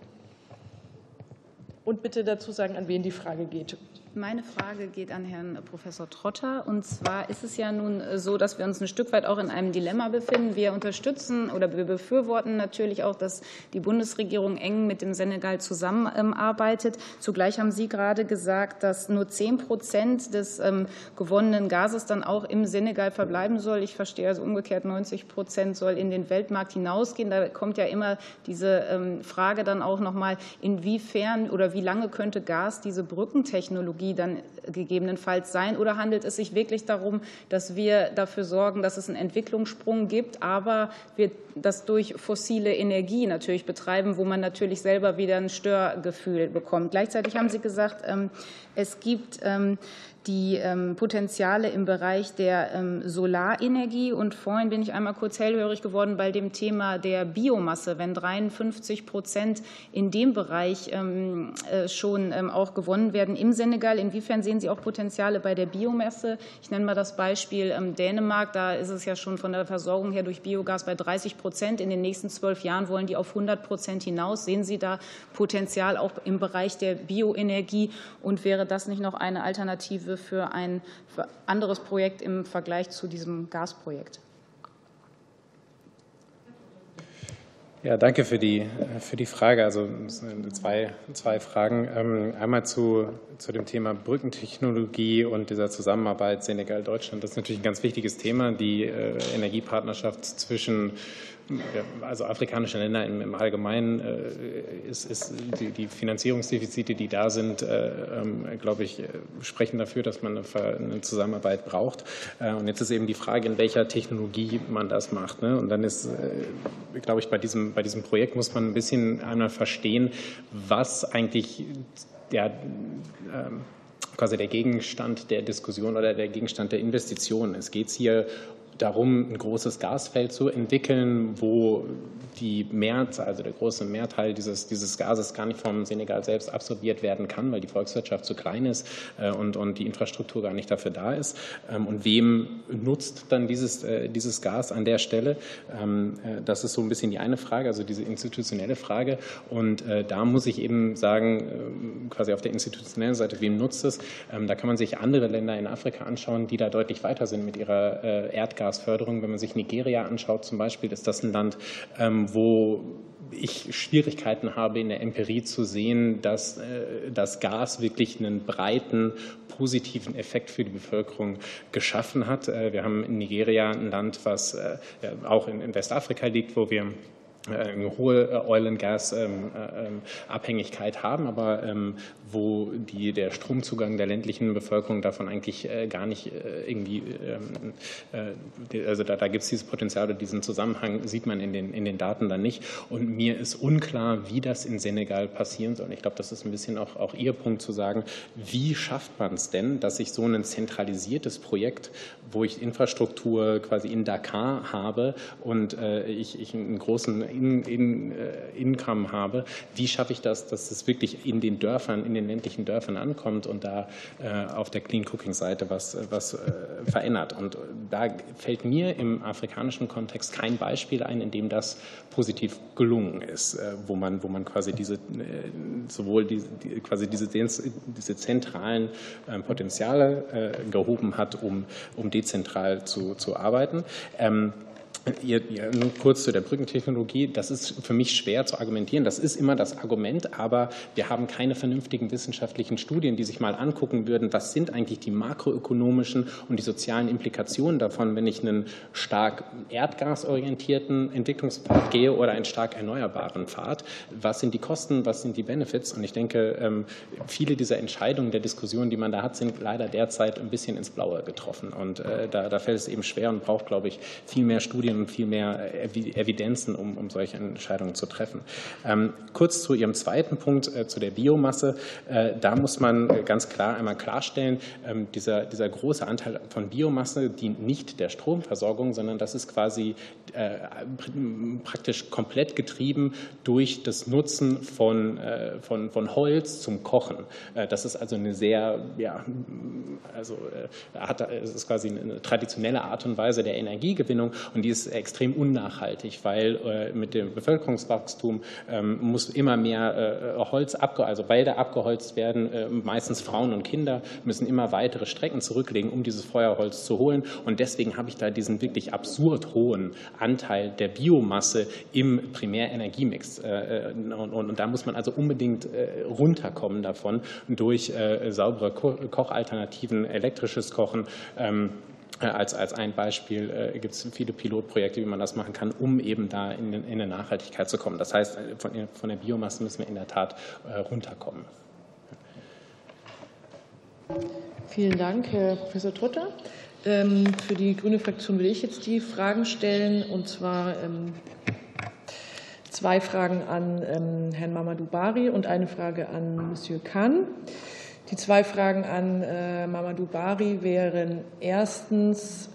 Und bitte dazu sagen, an wen die Frage geht. Meine Frage geht an Herrn Professor Trotter. Und zwar ist es ja nun so, dass wir uns ein Stück weit auch in einem Dilemma befinden. Wir unterstützen oder wir befürworten natürlich auch, dass die Bundesregierung eng mit dem Senegal zusammenarbeitet. Zugleich haben Sie gerade gesagt, dass nur 10 Prozent des ähm, gewonnenen Gases dann auch im Senegal verbleiben soll. Ich verstehe also umgekehrt 90 Prozent soll in den Weltmarkt hinausgehen. Da kommt ja immer diese ähm, Frage dann auch noch mal, inwiefern oder wie lange könnte Gas diese Brückentechnologie Technologie dann gegebenenfalls sein? Oder handelt es sich wirklich darum, dass wir dafür sorgen, dass es einen Entwicklungssprung gibt, aber wir das durch fossile Energie natürlich betreiben, wo man natürlich selber wieder ein Störgefühl bekommt? Gleichzeitig haben Sie gesagt, ähm, es gibt ähm, die ähm, Potenziale im Bereich der ähm, Solarenergie. Und vorhin bin ich einmal kurz hellhörig geworden bei dem Thema der Biomasse. Wenn 53 Prozent in dem Bereich ähm, äh, schon auch gewonnen werden im Senegal, inwiefern sehen Sie auch Potenziale bei der Biomasse? Ich nenne mal das Beispiel Dänemark. Da ist es ja schon von der Versorgung her durch Biogas bei 30 Prozent. In den nächsten zwölf Jahren wollen die auf 100 Prozent hinaus. Sehen Sie da Potenzial auch im Bereich der Bioenergie? Und wäre das nicht noch eine Alternative für ein anderes Projekt im Vergleich zu diesem Gasprojekt? Ja, danke für die, für die Frage. Also zwei, zwei Fragen. Ähm, einmal zu, zu dem Thema Brückentechnologie und dieser Zusammenarbeit Senegal-Deutschland. Das ist natürlich ein ganz wichtiges Thema, die äh, Energiepartnerschaft zwischen also afrikanische Länder im, Allgemeinen äh, ist, ist die, die, Finanzierungsdefizite, die da sind, äh, ähm, glaube ich, sprechen dafür, dass man eine, Zusammenarbeit braucht. Äh, und jetzt ist eben die Frage, in welcher Technologie man das macht. Ne? Und dann ist, glaube ich, bei diesem, bei diesem Projekt muss man ein bisschen einmal verstehen, was eigentlich der ähm, quasi der Gegenstand der Diskussion oder der Gegenstand der Investitionen. Es geht hier darum, ein großes Gasfeld zu entwickeln, wo die Mehrzahl, also der große Mehrteil dieses, dieses Gases gar nicht vom Senegal selbst absorbiert werden kann, weil die Volkswirtschaft zu klein ist äh, und, und die Infrastruktur gar nicht dafür da ist. Ähm, und wem nutzt dann dieses, äh, dieses Gas an der Stelle? Ähm, äh, das ist so ein bisschen die eine Frage, also diese institutionelle Frage. Und da muss ich eben sagen, quasi auf der institutionellen Seite, wem nutzt es? Ähm, da kann man sich andere Länder in Afrika anschauen, die da deutlich weiter sind mit ihrer Erdgas Erdgasförderung. Wenn man sich Nigeria anschaut zum Beispiel, ist das ein Land, ähm, wo ich Schwierigkeiten habe, in der Empirie zu sehen, dass äh, das Gas wirklich einen breiten positiven Effekt für die Bevölkerung geschaffen hat. Äh, wir haben in Nigeria ein Land, was äh, auch in Westafrika liegt, wo wir eine hohe Oil and Gas ähm, ähm, Abhängigkeit haben, aber wo die, der Stromzugang der ländlichen Bevölkerung davon eigentlich äh, gar nicht äh, irgendwie, ähm, äh, also da, da gibt es dieses Potenzial oder diesen Zusammenhang sieht man in den, in den Daten dann nicht. Und mir ist unklar, wie das in Senegal passieren soll. Ich glaube, das ist ein bisschen auch, auch Ihr Punkt zu sagen, wie schafft man es denn, dass ich so ein zentralisiertes Projekt, wo ich Infrastruktur quasi in Dakar habe und äh, ich, ich einen großen in, in, äh, Income habe, wie schaffe ich das, dass es wirklich in den Dörfern, in den ländlichen Dörfern ankommt und da äh, auf der Clean Cooking Seite was, was äh, verändert. Und da fällt mir im afrikanischen Kontext kein Beispiel ein, in dem das positiv gelungen ist, wo man, wo man quasi diese, sowohl die quasi diese, diese zentralen ähm, Potenziale gehoben hat, um, um dezentral zu, zu arbeiten. Ähm, Ihr, nur kurz zu der Brückentechnologie. Das ist für mich schwer zu argumentieren. Das ist immer das Argument, aber wir haben keine vernünftigen wissenschaftlichen Studien, die sich mal angucken würden, was sind eigentlich die makroökonomischen und die sozialen Implikationen davon, wenn ich einen stark erdgasorientierten Entwicklungspfad gehe oder einen stark erneuerbaren Pfad. Was sind die Kosten, was sind die Benefits? Und ich denke, ähm, viele dieser Entscheidungen der Diskussionen, die man da hat, sind leider derzeit ein bisschen ins Blaue getroffen. Und äh, da, da fällt es eben schwer und braucht, glaube ich, viel mehr Studien und viel mehr Evidenzen, um, um solche Entscheidungen zu treffen. Ähm, kurz zu Ihrem zweiten Punkt, äh, zu der Biomasse. Äh, da muss man ganz klar einmal klarstellen, ähm, dieser, dieser große Anteil von Biomasse dient nicht der Stromversorgung, sondern das ist quasi äh, praktisch komplett getrieben durch das Nutzen von, von, von Holz zum Kochen. Das ist also eine sehr, ja, also hat, ist quasi eine traditionelle Art und Weise der Energiegewinnung und die ist extrem unnachhaltig, weil äh, mit dem Bevölkerungswachstum ähm, muss immer mehr äh, Holz, abge also Wälder abgeholzt werden. Äh, meistens Frauen und Kinder müssen immer weitere Strecken zurücklegen, um dieses Feuerholz zu holen. Und deswegen habe ich da diesen wirklich absurd hohen Anteil der Biomasse im Primärenergiemix. Und, da muss man also unbedingt runterkommen davon durch saubere Kochalternativen, elektrisches Kochen. Äh, als, als ein Beispiel äh, gibt es viele Pilotprojekte, wie man das machen kann, um eben da in, in eine Nachhaltigkeit zu kommen. Das heißt, äh, von, von, der Biomasse müssen wir in der Tat äh, runterkommen. Vielen Dank, Herr Professor Trotter. Ähm, für die grüne Fraktion will ich jetzt die Fragen stellen, und zwar ähm, zwei Fragen an ähm, Herrn Mamadou Bari und eine Frage an Monsieur Kahn. Die zwei Fragen an äh, Mamadou Bari wären erstens,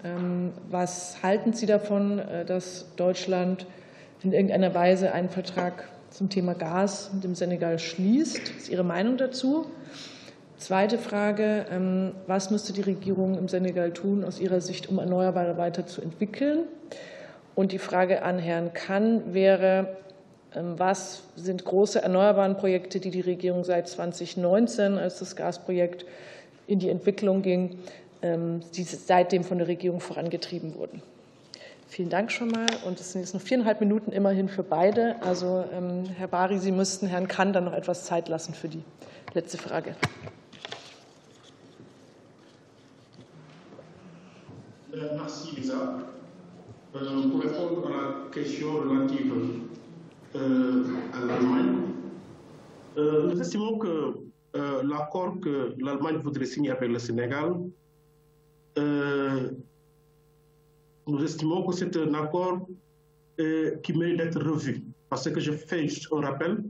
was halten Sie davon, äh, dass Deutschland in irgendeiner Weise einen Vertrag zum Thema Gas mit dem Senegal schließt? Was ist Ihre Meinung dazu? Zweite Frage, ähm, was müsste die Regierung im Senegal tun aus Ihrer Sicht, um Erneuerbare weiterzuentwickeln? Und die Frage an Herrn Kann wäre, ähm, was sind große erneuerbaren Projekte, die die Regierung seit 2019, als das Gasprojekt in die Entwicklung ging, ähm, die seitdem von der Regierung vorangetrieben wurden? Vielen Dank schon mal. Und es sind jetzt noch viereinhalb Minuten immerhin für beide. Also, Herr Bari, Sie müssten Herrn Kann dann noch etwas Zeit lassen für die letzte Frage. Euh, merci Lisa. Euh, pour répondre à la question relative euh, à l'Allemagne, nous estimons que l'accord que l'Allemagne voudrait signer avec le Sénégal, nous estimons que c'est un accord qui mérite d'être revu. Parce que je fais juste un rappel,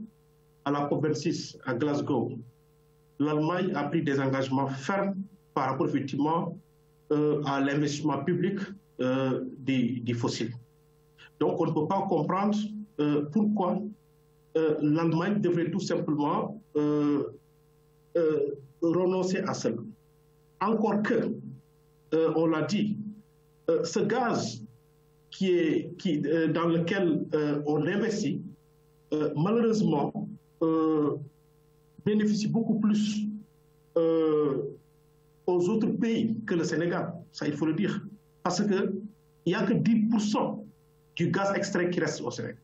à la COP26 à Glasgow, l'Allemagne a pris des engagements fermes par rapport effectivement euh, à l'investissement public euh, des, fossiles. Donc, on ne peut pas comprendre euh, pourquoi l'Allemagne devrait tout simplement renoncer à cela? Encore que, on l'a dit, ce gaz qui est, dans lequel on investit, malheureusement, bénéficie beaucoup plus aux autres pays que le Sénégal, ça il faut le dire. Parce qu'il n'y a que 10% du gaz extrait qui reste au Sénégal.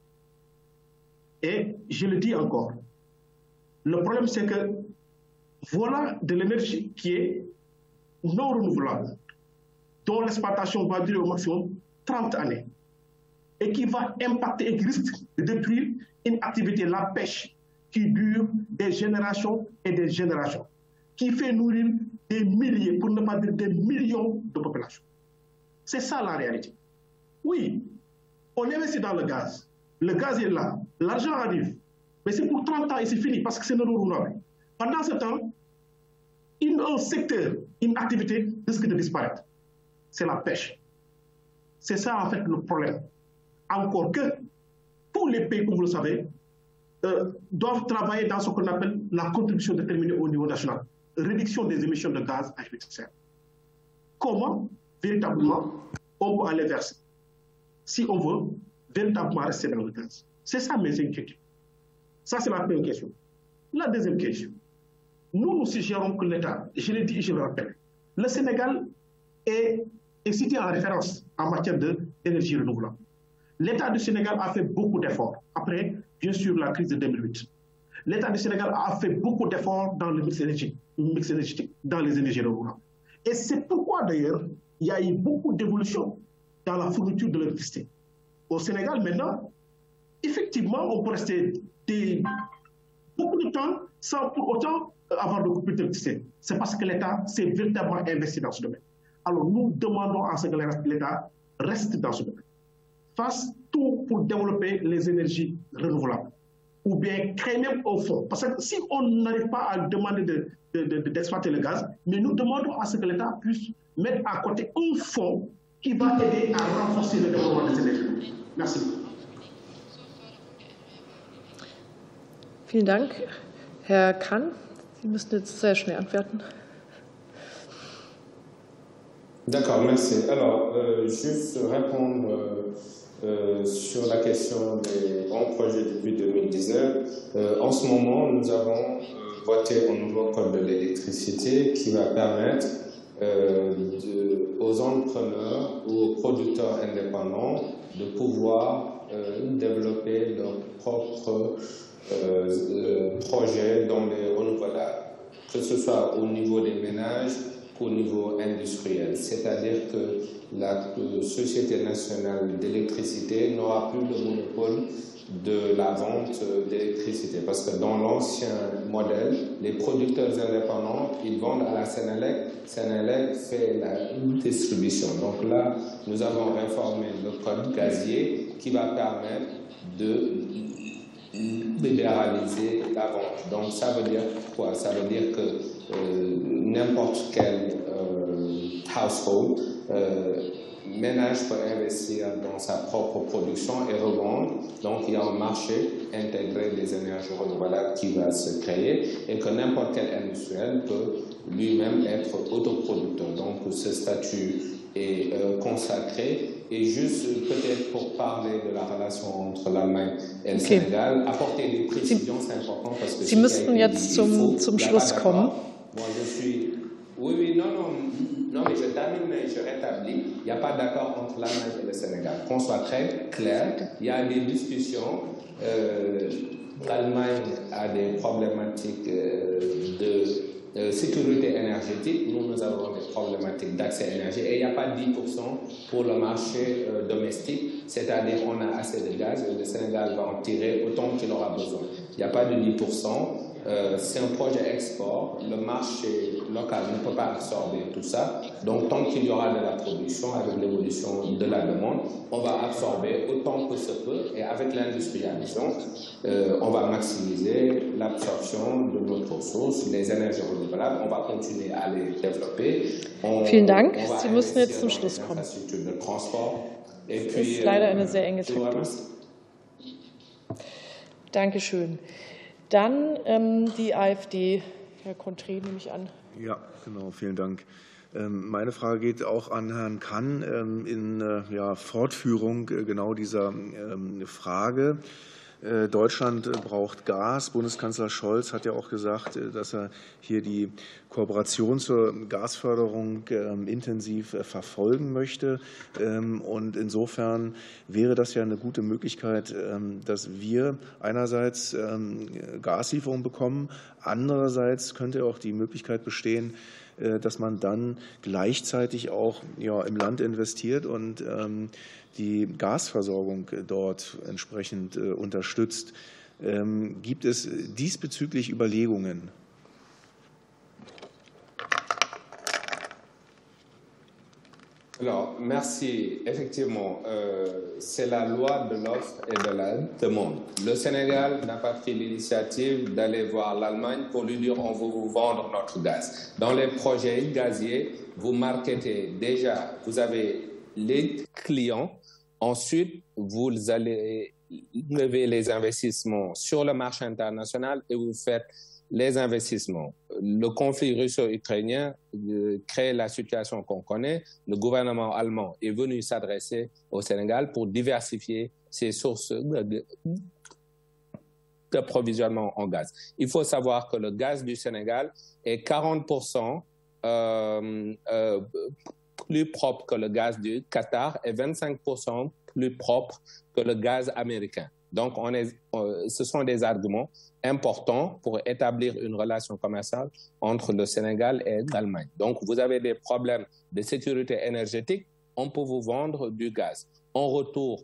Et je le dis encore, le problème c'est que voilà de l'énergie qui est non renouvelable, dont l'exploitation va durer au maximum 30 années, et qui va impacter et qui risque de détruire une activité, la pêche, qui dure des générations et des générations, qui fait nourrir des milliers, pour ne pas dire des millions de populations. C'est ça la réalité. Oui, on investit dans le gaz. Le gaz est là, l'argent arrive. Mais c'est pour 30 ans et c'est fini parce que c'est non renouvelable. Pendant ce temps, un secteur, une activité risque de disparaître. C'est la pêche. C'est ça en fait le problème. Encore que tous les pays, comme vous le savez, euh, doivent travailler dans ce qu'on appelle la contribution déterminée au niveau national réduction des émissions de gaz à effet de serre. Comment, véritablement, on peut aller vers ça? Si on veut véritablement rester dans le gaz C'est ça mes inquiétudes. Ça, c'est la première question. La deuxième question. Nous, nous suggérons que l'État, je l'ai dit je le rappelle, le Sénégal est, est cité en référence en matière d'énergie renouvelable. L'État du Sénégal a fait beaucoup d'efforts après, bien sûr, la crise de 2008 l'État du Sénégal a fait beaucoup d'efforts dans le mix énergétique, dans les énergies renouvelables. Et c'est pourquoi d'ailleurs, il y a eu beaucoup d'évolutions dans la fourniture de l'électricité. Au Sénégal, maintenant, effectivement, on peut rester beaucoup de temps sans pour autant avoir de coupure d'électricité. C'est parce que l'État s'est véritablement investi dans ce domaine. Alors nous demandons à ce que l'État reste dans ce domaine. Fasse tout pour développer les énergies renouvelables ou bien créer même au fond. Parce que si on n'arrive pas à demander d'exploiter de, de, le gaz, mais nous demandons à ce que l'État puisse mettre à côté un fonds qui va aider à renforcer le développement des énergies. Merci. Vielen Dank. Herr Kahn, Sie müssen jetzt sehr schnell antworten. D'accord, merci. Alors, euh, juste répondre euh, Euh, sur la question des grands projets depuis 2019. Euh, en ce moment, nous avons euh, voté un nouveau code de l'électricité qui va permettre aux entrepreneurs ou aux producteurs indépendants de pouvoir développer leurs propres projets dans les renouvelables, que ce soit au niveau des ménages qu'au niveau industriel. C'est-à-dire que la Société nationale d'électricité n'aura plus le monopole de la vente d'électricité. Parce que dans l'ancien modèle, les producteurs indépendants, ils vendent à la Sénélec. Sénélec fait la distribution. Donc là, nous avons réformé le code gazier qui va permettre de libéraliser la vente. Donc ça veut dire quoi? Ça veut dire que euh, n'importe quel euh, household euh, ménage peut investir dans sa propre production et revendre. Donc, il y a un marché intégré des énergies renouvelables qui va se créer et que n'importe quel industriel peut lui-même être autoproducteur. Donc, ce statut est euh, consacré. Et juste peut-être pour parler de la relation entre l'Allemagne et le okay. Sénégal, apporter des précisions, c'est important parce que... Sie müssten jetzt zum, zum Schluss kommen. Moi, je suis... Oui, oui, non, non, non, mais je termine, mais je rétablis. Il n'y a pas d'accord entre l'Allemagne et le Sénégal. Qu'on soit très clair, il y a des discussions. Euh, L'Allemagne a des problématiques euh, de euh, sécurité énergétique. Nous, nous avons des problématiques d'accès à l'énergie. Et il n'y a pas 10% pour le marché euh, domestique. C'est-à-dire qu'on a assez de gaz et le Sénégal va en tirer autant qu'il aura besoin. Il n'y a pas de 10%. Euh, c'est un projet export. Le marché local ne peut pas absorber tout ça. Donc, tant qu'il y aura de la production avec l'évolution de la demande, on va absorber autant que ce peut. Et avec l'industrialisation, euh, on va maximiser l'absorption de notre ressources, les énergies renouvelables. On va continuer à les développer. On, Vielen Dank. Sie müssen jetzt zum Schluss kommen. De transport. Et puis, ist leider eine sehr enge Taktung. Dankeschön. Dann ähm, die AfD. Herr Contré, nehme ich an. Ja, genau. Vielen Dank. Ähm, meine Frage geht auch an Herrn Kann ähm, in äh, ja, Fortführung äh, genau dieser ähm, Frage. Äh, Deutschland braucht Gas. Bundeskanzler Scholz hat ja auch gesagt, dass er hier die Kooperation zur Gasförderung ähm, intensiv äh, verfolgen möchte. Ähm, und insofern wäre das ja eine gute Möglichkeit, ähm, dass wir einerseits Gaslieferungen bekommen, andererseits könnte auch die Möglichkeit bestehen, äh, dass man dann gleichzeitig auch ja, im Land investiert und die Gasversorgung dort entsprechend äh, unterstützt. Gibt es diesbezüglich Überlegungen? Alors, merci. Effectivement, euh, c'est la loi de l'offre et de la demande. Le Sénégal n'a pas pris l'initiative d'aller voir l'Allemagne pour lui dire on veut vous vendre notre gaz. Dans les projets gaziers, vous marketez déjà, vous avez les clients. Ensuite, vous allez lever les investissements sur le marché international et vous faites les investissements. Le conflit russo-ukrainien euh, crée la situation qu'on connaît. Le gouvernement allemand est venu s'adresser au Sénégal pour diversifier ses sources d'approvisionnement en gaz. Il faut savoir que le gaz du Sénégal est 40% euh, euh, plus propre que le gaz du Qatar et 25% plus propre que le gaz américain. Donc, ce sont des arguments importants pour établir une relation commerciale entre le Sénégal et l'Allemagne. Donc, vous avez des problèmes de sécurité énergétique, on peut vous vendre du gaz. En retour,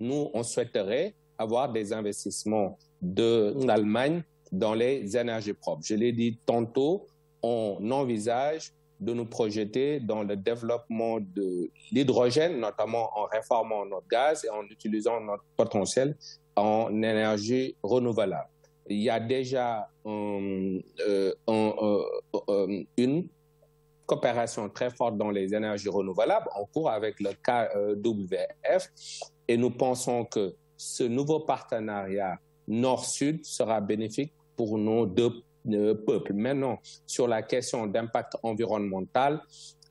nous, on souhaiterait avoir des investissements de l'Allemagne dans les énergies propres. Je l'ai dit tantôt, on envisage de nous projeter dans le développement de l'hydrogène, notamment en réformant notre gaz et en utilisant notre potentiel en énergie renouvelable. Il y a déjà euh, euh, euh, une coopération très forte dans les énergies renouvelables en cours avec le KWF et nous pensons que ce nouveau partenariat nord-sud sera bénéfique pour nos deux peuple. Maintenant, sur la question d'impact environnemental,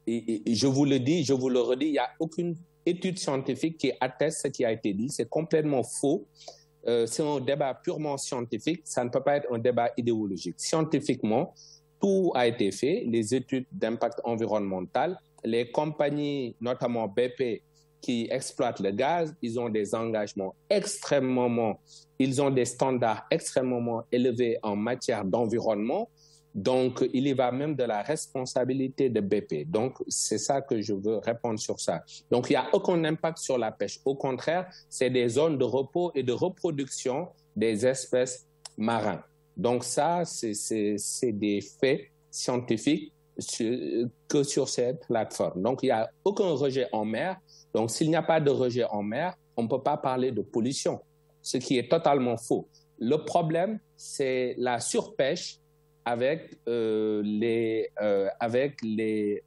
et, je vous le dis, je vous le redis, il n'y a aucune étude scientifique qui atteste ce qui a été dit. C'est complètement faux. Euh, c'est un débat purement scientifique. Ça ne peut pas être un débat idéologique. Scientifiquement, tout a été fait. Les études d'impact environnemental, les compagnies, notamment BP, qui exploitent le gaz, ils ont des engagements extrêmement, ils ont des standards extrêmement élevés en matière d'environnement Donc, il y va même de la responsabilité de BP. Donc, c'est ça que je veux répondre sur ça. Donc, il n'y a aucun impact sur la pêche. Au contraire, c'est des zones de repos et de reproduction des espèces marines. Donc, ça, c'est des faits scientifiques que sur cette plateforme. Donc, il n'y a aucun rejet en mer. Donc, s'il n'y a pas de rejet en mer, on ne peut pas parler de pollution, ce qui est totalement faux. Le problème, c'est la surpêche avec euh, les, euh,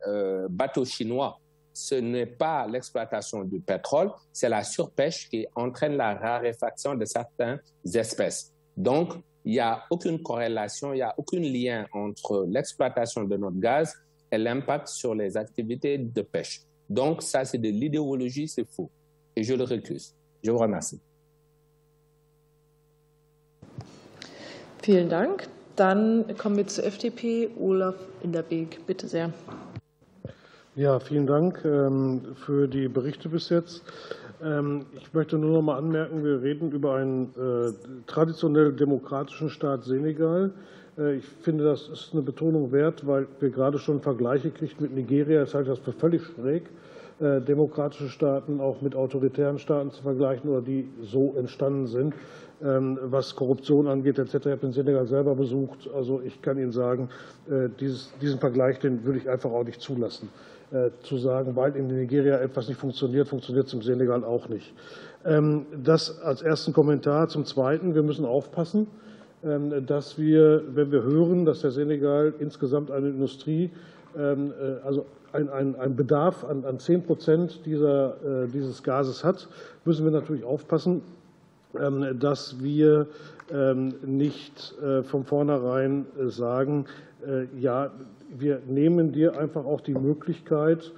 euh, bateaux chinois. Ce n'est pas l'exploitation du pétrole, c'est la surpêche qui entraîne la raréfaction de certaines espèces. Donc, il n'y a aucune corrélation, il n'y a aucun lien entre l'exploitation de notre gaz et l'impact sur les activités de pêche. Donc, ça, c'est de l'idéologie, c'est faux. Et je le récuse. Je vous remercie. Vielen Dank. Dann kommen wir zur FDP. Olaf Inderbeek, bitte sehr. Ja, vielen Dank ähm, für die Berichte bis jetzt. Ähm, ich möchte nur noch mal anmerken, wir reden über einen äh, traditionell demokratischen Staat Senegal. Äh, ich finde, das ist eine Betonung wert, weil wir gerade schon Vergleiche kriegen mit Nigeria. Das halte ich das für völlig schräg, äh, demokratische Staaten auch mit autoritären Staaten zu vergleichen oder die so entstanden sind. Ähm, was Korruption angeht etc. Ich habe den Senegal selber besucht. Also ich kann Ihnen sagen, äh, diesen Vergleich, den würde ich einfach auch nicht zulassen. Zu sagen, weil in Nigeria etwas nicht funktioniert, funktioniert es im Senegal auch nicht. Ähm, das als ersten Kommentar. Zum Zweiten, wir müssen aufpassen, dass wir, wenn wir hören, dass der Senegal insgesamt eine Industrie, äh, also ein, ein, ein Bedarf an, an 10 Prozent dieser, dieses Gases hat, müssen wir natürlich aufpassen, ähm, dass wir ähm, nicht äh, von vornherein äh, sagen, äh, ja, wir nehmen dir einfach auch die Möglichkeit,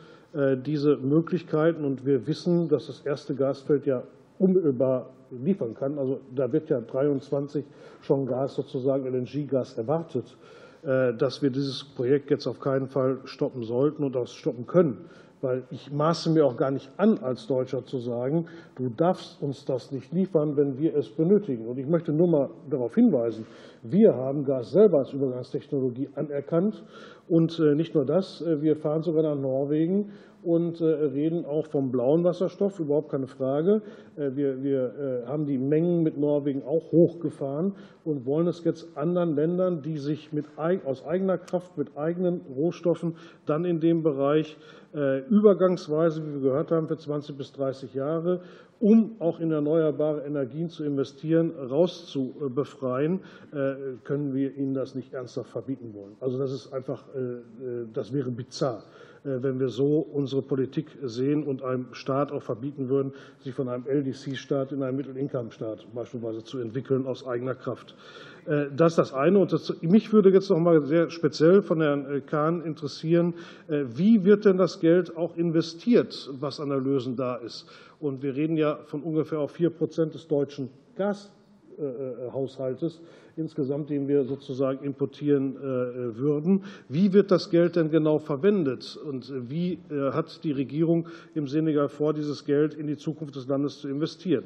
diese Möglichkeiten, und wir wissen, dass das erste Gasfeld ja unmittelbar liefern kann. Also da wird ja 23 schon Gas, sozusagen LNG-Gas erwartet, dass wir dieses Projekt jetzt auf keinen Fall stoppen sollten und auch stoppen können. Weil ich maße mir auch gar nicht an, als Deutscher zu sagen, du darfst uns das nicht liefern, wenn wir es benötigen. Und ich möchte nur mal darauf hinweisen, wir haben Gas selber als Übergangstechnologie anerkannt. Und äh, nicht nur das, äh, wir fahren sogar nach Norwegen und äh, reden auch vom blauen Wasserstoff, überhaupt keine Frage. Wir, wir haben die Mengen mit Norwegen auch hochgefahren und wollen es jetzt anderen Ländern, die sich mit, aus eigener Kraft mit eigenen Rohstoffen dann in dem Bereich äh, übergangsweise, wie wir gehört haben, für 20 bis 30 Jahre, um auch in erneuerbare Energien zu investieren, rauszubefreien, äh, können wir ihnen das nicht ernsthaft verbieten wollen. Also das ist einfach, äh, das wäre bizarr wenn wir so unsere Politik sehen und einem Staat auch verbieten würden, sich von einem LDC-Staat in einen Mittel-Income-Staat beispielsweise zu entwickeln aus eigener Kraft. Äh, das ist das eine. Und das, mich würde jetzt noch mal sehr speziell von Herrn äh, Kahn interessieren, äh, wie wird denn das Geld auch investiert, was an Erlösen da ist? Und wir reden ja von ungefähr auf 4 Prozent des deutschen Gashaushaltes insgesamt, den wir sozusagen importieren würden. Wie wird das Geld denn genau verwendet? Und wie hat die Regierung im Senegal vor, dieses Geld in die Zukunft des Landes zu investieren?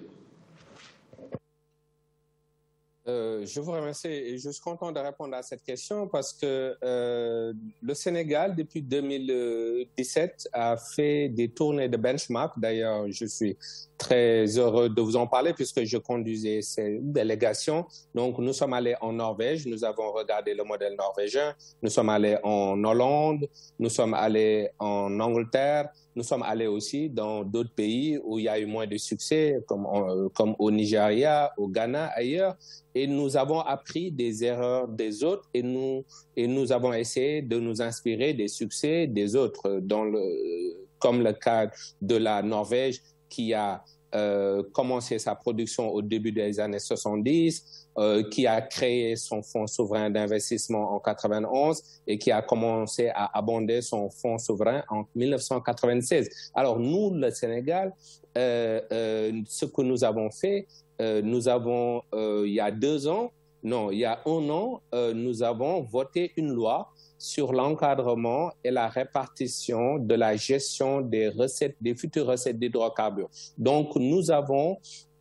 Euh, je vous remercie et je suis content de répondre à cette question parce que euh, le Sénégal, depuis 2017, a fait des tournées de benchmark. D'ailleurs, je suis très heureux de vous en parler puisque je conduisais ces délégations. Donc, nous sommes allés en Norvège, nous avons regardé le modèle norvégien, nous sommes allés en Hollande, nous sommes allés en Angleterre, nous sommes allés aussi dans d'autres pays où il y a eu moins de succès, comme, au Nigeria, au Ghana, ailleurs, et nous avons appris des erreurs des autres et nous, et nous avons essayé de nous inspirer des succès des autres, comme le cas de la Norvège qui a euh, commencé sa production au début des années 70, euh, qui a créé son fonds souverain d'investissement en 91 et qui a commencé à abonder son fonds souverain en 1996. Alors nous, le Sénégal, euh, euh, ce que nous avons fait, euh, nous avons, euh, il y a deux ans, non, il y a un an, nous avons voté une loi sur l'encadrement et la répartition de la gestion des recettes, des futures recettes d'hydrocarbures. Donc, nous avons euh, euh, euh,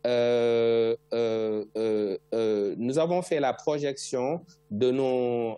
nous avons fait la projection de nos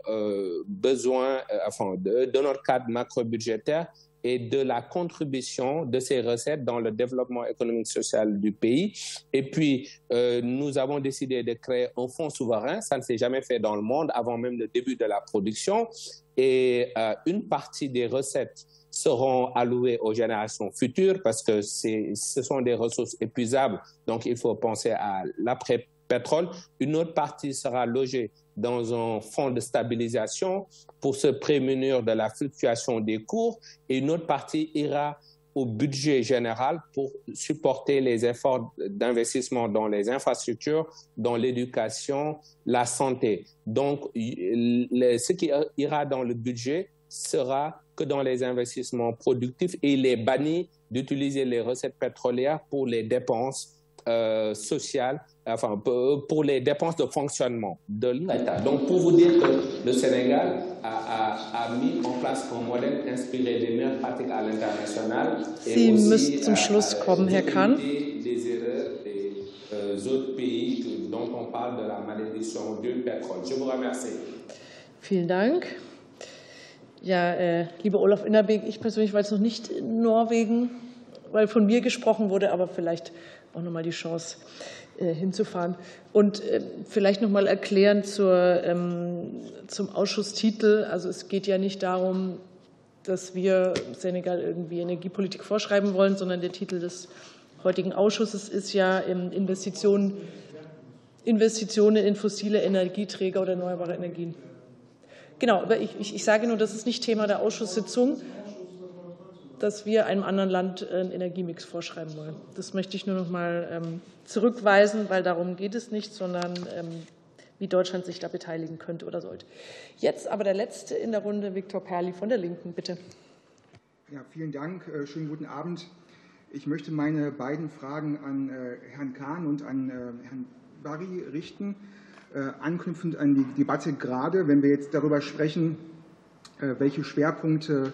besoins, enfin, de, de, notre cadre macro-budgétaire et de la contribution de ces recettes dans le développement économique social du pays. Et puis, nous avons décidé de créer un fonds souverain. Ça ne s'est jamais fait dans le monde avant même le début de la production. Et une partie des recettes seront alloués aux générations futures parce que ce sont des ressources épuisables. Donc, il faut penser à l'après-pétrole. Une autre partie sera logée dans un fonds de stabilisation pour se prémunir de la fluctuation des cours et une autre partie ira au budget général pour supporter les efforts d'investissement dans les infrastructures, dans l'éducation, la santé. Donc, ce qui ira dans le budget sera que dans les investissements productifs et il est banni d'utiliser les recettes pétrolières pour les dépenses euh, sociales, enfin pour les dépenses de fonctionnement de l'État. Donc pour vous dire que le Sénégal a, a, a, mis en place un modèle inspiré des meilleures pratiques à l'international. Sie müssen zum Schluss kommen, Herr Kahn. Des erreurs des euh, autres pays dont on parle de la malédiction du pétrole. Je vous remercie. Vielen Dank. Ja, äh, lieber Olaf Innerbeek, ich persönlich war jetzt noch nicht in Norwegen, weil von mir gesprochen wurde, aber vielleicht auch noch mal die Chance äh, hinzufahren. Und äh, vielleicht noch mal erklären zur, ähm, zum Ausschusstitel. Also es geht ja nicht darum, dass wir Senegal irgendwie Energiepolitik vorschreiben wollen, sondern der Titel des heutigen Ausschusses ist ja ähm, Investitionen, Investitionen in fossile Energieträger oder erneuerbare Energien. Genau, aber ich, ich, ich sage nur, das ist nicht Thema der Ausschusssitzung, dass wir einem anderen Land einen Energiemix vorschreiben wollen. Das möchte ich nur noch mal ähm, zurückweisen, weil darum geht es nicht, sondern ähm, wie Deutschland sich da beteiligen könnte oder sollte. Jetzt aber der Letzte in der Runde, Viktor Perli von der Linken, bitte. Ja, vielen Dank. Äh, schönen guten Abend. Ich möchte meine beiden Fragen an äh, Herrn Kahn und an äh, Herrn Barry richten. Äh, anknüpfend an die Debatte gerade, wenn wir jetzt darüber sprechen, äh, welche Schwerpunkte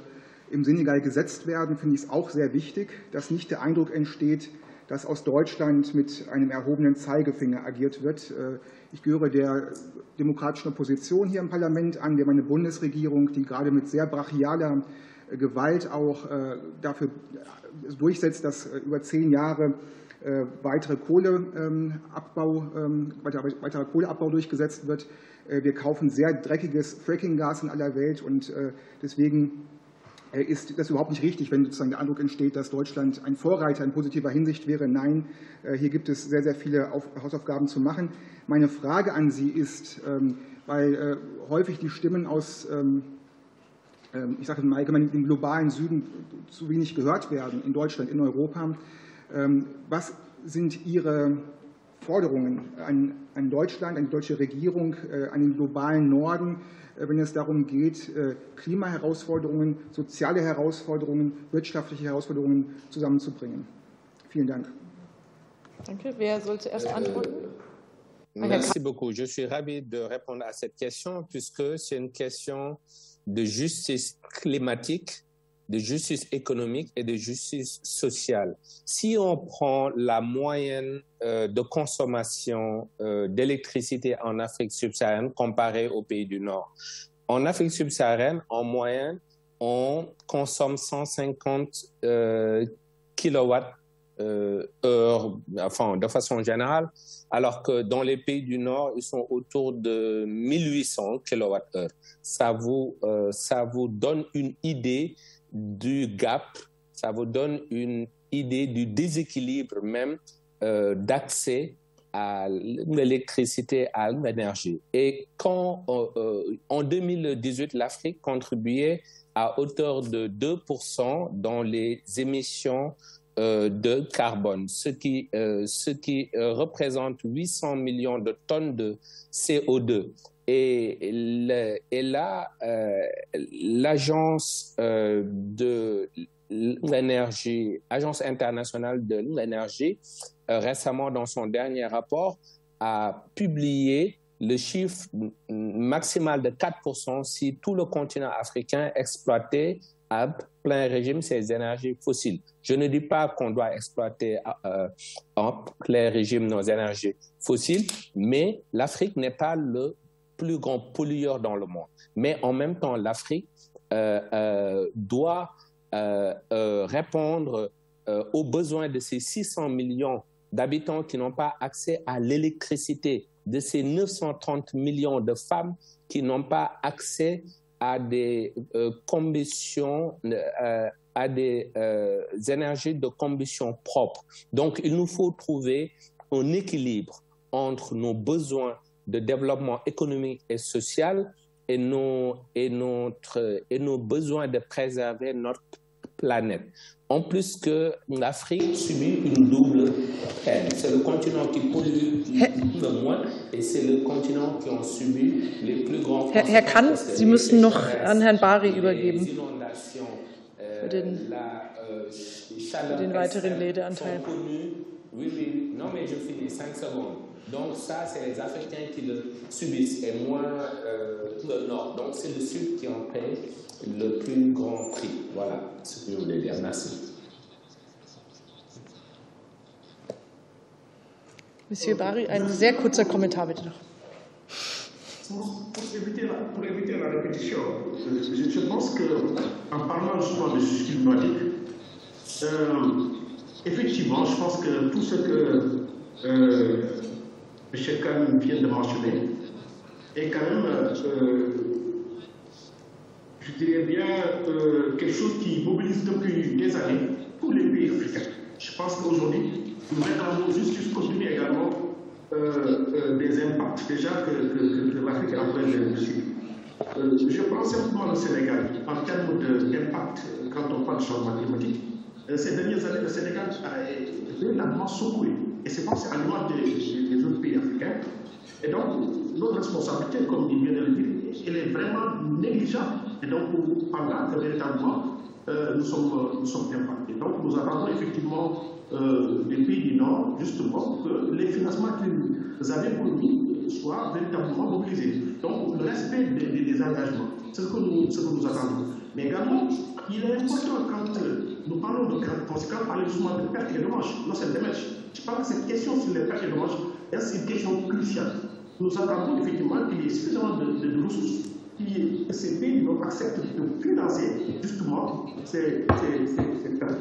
im Senegal gesetzt werden, finde ich es auch sehr wichtig, dass nicht der Eindruck entsteht, dass aus Deutschland mit einem erhobenen Zeigefinger agiert wird. Äh, ich gehöre der demokratischen Opposition hier im Parlament an. Wir haben Bundesregierung, die gerade mit sehr brachialer Gewalt auch dafür durchsetzt, dass über zehn Jahre äh, weitere Kohleabbau, ähm, weiterer Kohleabbau durchgesetzt wird. Äh, wir kaufen sehr dreckiges Frackinggas in aller Welt und äh, deswegen ist das überhaupt nicht richtig, wenn sozusagen der Eindruck entsteht, dass Deutschland ein Vorreiter in positiver Hinsicht wäre. Nein, hier gibt es sehr, sehr viele Hausaufgaben zu machen. Meine Frage an Sie ist, ähm, weil häufig die Stimmen aus, ähm, ich sage mal dem globalen Süden zu wenig gehört werden, in Deutschland, in Europa, ähm, was sind Ihre Forderungen an, an, Deutschland, an die deutsche Regierung, äh, an den globalen Norden, äh, wenn es darum geht, äh, Klimaherausforderungen, soziale Herausforderungen, wirtschaftliche Herausforderungen zusammenzubringen? Vielen Dank. Danke. Wer soll zuerst antworten? Merci beaucoup. Je suis ravi de répondre à cette question puisque c'est une question de justice climatique de justice économique et de justice sociale. Si on prend la moyenne euh, de consommation euh, d'électricité en Afrique subsaharienne comparée aux pays du Nord, en Afrique subsaharienne, en moyenne, on consomme 150 euh, euh, enfin, de façon générale, alors que dans les pays du Nord, ils sont autour de 1800 kWh. Ça vous, ça vous donne une idée du gap, ça vous donne une idée du déséquilibre même euh, d'accès à l'électricité, à l'énergie. Et quand euh, euh, en 2018, l'Afrique contribuait à hauteur de 2% dans les émissions de carbone, ce qui, ce qui représente 800 millions de tonnes de CO2. Et, là, euh, l'agence euh, de l'énergie, agence internationale de l'énergie, euh, récemment dans son dernier rapport, a publié le chiffre maximal de 4% si tout le continent africain exploitait à plein régime ces énergies fossiles. Je ne dis pas qu'on doit exploiter euh, en plein régime nos énergies fossiles, mais l'Afrique n'est pas le plus grand pollueur dans le monde. Mais en même temps, l'Afrique euh, euh, doit répondre aux besoins de ces 600 millions d'habitants qui n'ont pas accès à l'électricité, de ces 930 millions de femmes qui n'ont pas accès à des euh, combustions, euh, à des euh, énergies de combustion propres. Donc, il nous faut trouver un équilibre entre nos besoins de développement économique et social et nos, et notre, et nos besoins de préserver notre planète. En plus que l'Afrique subit une double peine. C'est le continent qui pollue le moins et c'est le continent qui en subit les plus grands Herr, Herr Kann, Sie müssen noch an Herrn Bari übergeben für den, für den weiteren Redeanteil. Non, mais je finis, 5 secondes. Donc ça, c'est les Africains qui le subissent et moins euh, le Nord. Donc c'est le Sud qui en paye le plus grand prix. Voilà ce que je voulais dire. Merci. Monsieur Bari, ein sehr kurzer Kommentar bitte noch. Pour, éviter, la, pour éviter la répétition, je, je pense qu'en parlant justement de justice climatique, euh, effectivement, je pense que tout ce que euh, M. Kahn vient de mentionner est quand même euh, je dirais bien, euh, quelque chose qui mobilise depuis des années tous les pays africains. Je pense qu'aujourd'hui, nous réclamons justice continue également des impacts déjà que, que, que l'Afrique train de subir. Euh, je prends simplement le Sénégal en termes d'impact quand on parle de changement climatique. Euh, ces dernières années, le Sénégal a véritablement secoué. Et c'est pas à l'image des, des autres pays africains. Et donc, notre responsabilité, comme il vient de le dire, elle est vraiment négligeable. Et donc, pendant que véritablement, euh, nous, sommes, nous sommes impactés. Donc, nous attendons effectivement euh, des pays du Nord, justement, que les financements qu'ils avaient promis soient véritablement mobilisés. Donc, le respect des, engagements, c'est ce, ce que nous attendons. Mais également, il est important quand nous parlons de conséquences, parler justement de pertes et dommages. Non, c'est le Je pense que cette question sur les pertes et dommages, c'est une question cruciale. Nous attendons effectivement qu'il y ait suffisamment de, de, de ressources que ces pays acceptent de financer justement ces, ces, ces, ces pertes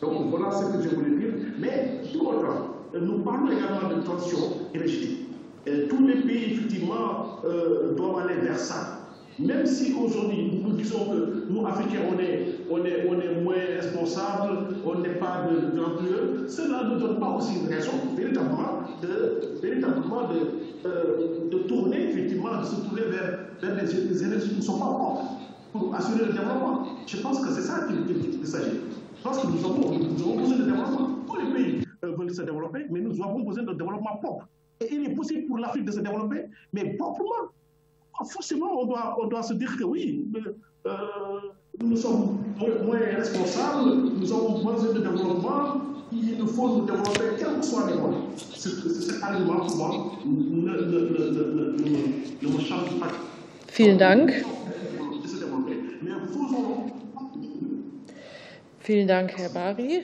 Donc voilà ce que je voulais dire. Mais tout autant, nous parlons également de tension énergétique. Et tous les pays, effectivement, euh, doivent aller vers ça. Même si aujourd'hui nous disons que nous, Africains, on est, on est, on est moins responsables, on n'est pas d'ampleur, cela ne donne pas aussi une raison véritablement de, véritablement de, euh, de tourner, effectivement, de se tourner vers, vers des, des énergies qui ne sont pas propres pour assurer le développement. Je pense que c'est ça qu'il s'agit. Je pense que nous avons, nous besoin de développement. Tous les pays euh, veulent se développer, mais nous avons besoin de développement propre. Et il est possible pour l'Afrique de se développer, mais proprement forcément, on doit, on doit se dire que oui, euh, nous sommes moins responsables, nous avons besoin de développement, il nous faut nous développer, quel que soit moyens. Cet argument, pour moi, ne, me change pas. Vielen Dank. Vielen Dank, Herr Bari.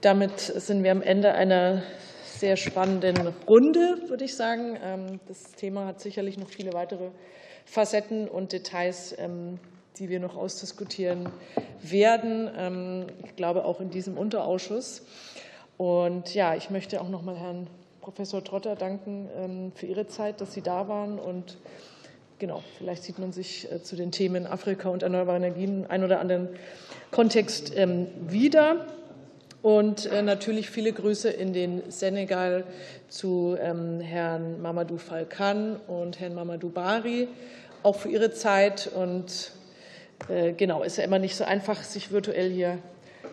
Damit sind wir am Ende einer sehr spannenden Runde, würde ich sagen. Ähm, das Thema hat sicherlich noch viele weitere Facetten und Details, ähm, die wir noch ausdiskutieren werden. Ähm, ich glaube auch in diesem Unterausschuss. Und ja, ich möchte auch noch mal Herrn Professor Trotter danken ähm, für Ihre Zeit, dass Sie da waren. Und genau, vielleicht sieht man sich äh, zu den Themen Afrika und erneuerbare Energien in einem oder anderen Kontext wieder. Und äh, natürlich viele Grüße in den Senegal zu Herrn Mamadou Falkan und Herrn Mamadou Bari auch für Ihre Zeit. Und genau, ist ja immer nicht so einfach, sich virtuell hier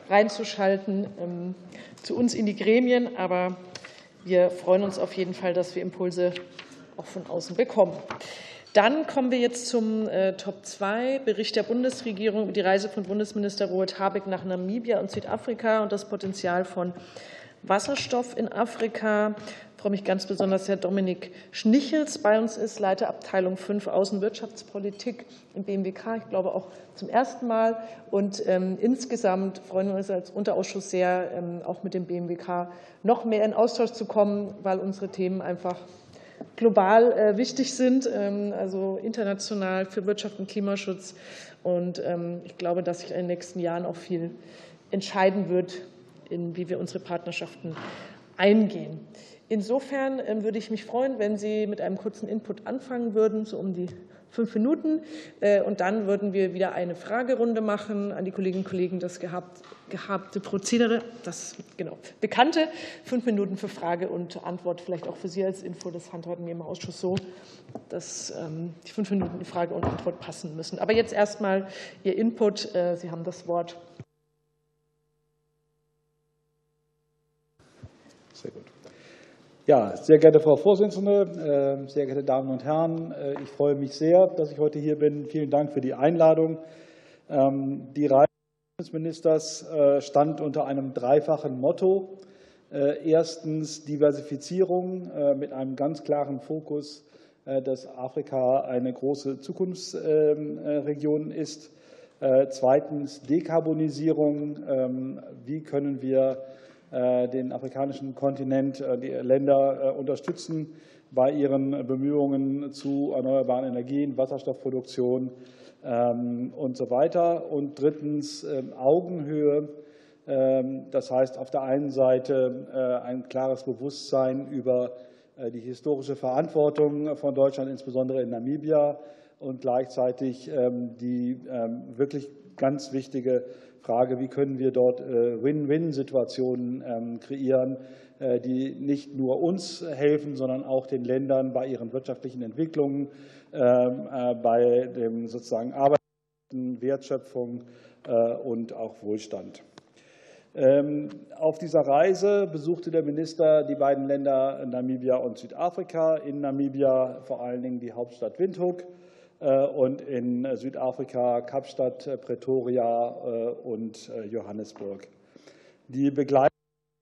reinzuschalten ähm, zu uns in die Gremien. Aber wir freuen uns auf jeden Fall, dass wir Impulse auch von außen bekommen. Dann kommen wir jetzt zum äh, Top 2, Bericht der Bundesregierung über die Reise von Bundesminister Robert Habeck nach Namibia und Südafrika und das Potenzial von Wasserstoff in Afrika. Freue mich ganz besonders, Herr Dominik Schnichels bei uns ist, Leiter Abteilung 5 Außenwirtschaftspolitik im BMWK. Ich glaube auch zum ersten Mal. Und ähm, insgesamt freuen wir uns als Unterausschuss sehr, ähm, auch mit dem BMWK noch mehr in Austausch zu kommen, weil unsere Themen einfach global äh, wichtig sind, ähm, also international für Wirtschaft und Klimaschutz. Und ähm, ich glaube, dass sich in den nächsten Jahren auch viel entscheiden wird, in wie wir unsere Partnerschaften eingehen. Insofern ähm, würde ich mich freuen, wenn Sie mit einem kurzen Input anfangen würden, so um die fünf Minuten. Äh, und dann würden wir wieder eine Fragerunde machen an die Kolleginnen und Kollegen. Das gehabt, gehabte Prozedere, das genau bekannte, fünf Minuten für Frage und Antwort, vielleicht auch für Sie als Info. Das handhaben wir im Ausschuss so, dass ähm, die fünf Minuten Frage und Antwort passen müssen. Aber jetzt erstmal Ihr Input. Äh, Sie haben das Wort. Sehr gut. Ja, sehr geehrte Frau Vorsitzende, ähm, sehr geehrte Damen und Herren, äh, ich freue mich sehr, dass ich heute hier bin. Vielen Dank für die Einladung. Ähm, die Reise des Ministers äh, stand unter einem dreifachen Motto. Äh, erstens Diversifizierung mit einem ganz klaren Fokus, dass Afrika eine große Zukunftsregion ist. Zweitens Dekarbonisierung. Ähm, wie können wir den afrikanischen Kontinent, äh, die Länder äh, unterstützen bei ihren Bemühungen zu erneuerbaren Energien, Wasserstoffproduktion ähm, und so weiter. Und drittens ähm, Augenhöhe. Ähm, das heißt, auf der einen Seite ein klares Bewusstsein über die historische Verantwortung von Deutschland, insbesondere in Namibia, und gleichzeitig die wirklich ganz wichtige Frage, wie können wir dort äh, Win-Win-Situationen ähm, kreieren, äh, die nicht nur uns helfen, sondern auch den Ländern bei ihren wirtschaftlichen Entwicklungen, ähm, äh, bei dem sozusagen Arbeit, Wertschöpfung und auch Wohlstand. Ähm, auf dieser Reise besuchte der Minister die beiden Länder Namibia und Südafrika. In Namibia vor allen Dingen die Hauptstadt Windhoek und in Südafrika Kapstadt, äh, Pretoria äh, und Johannesburg. Die begleitende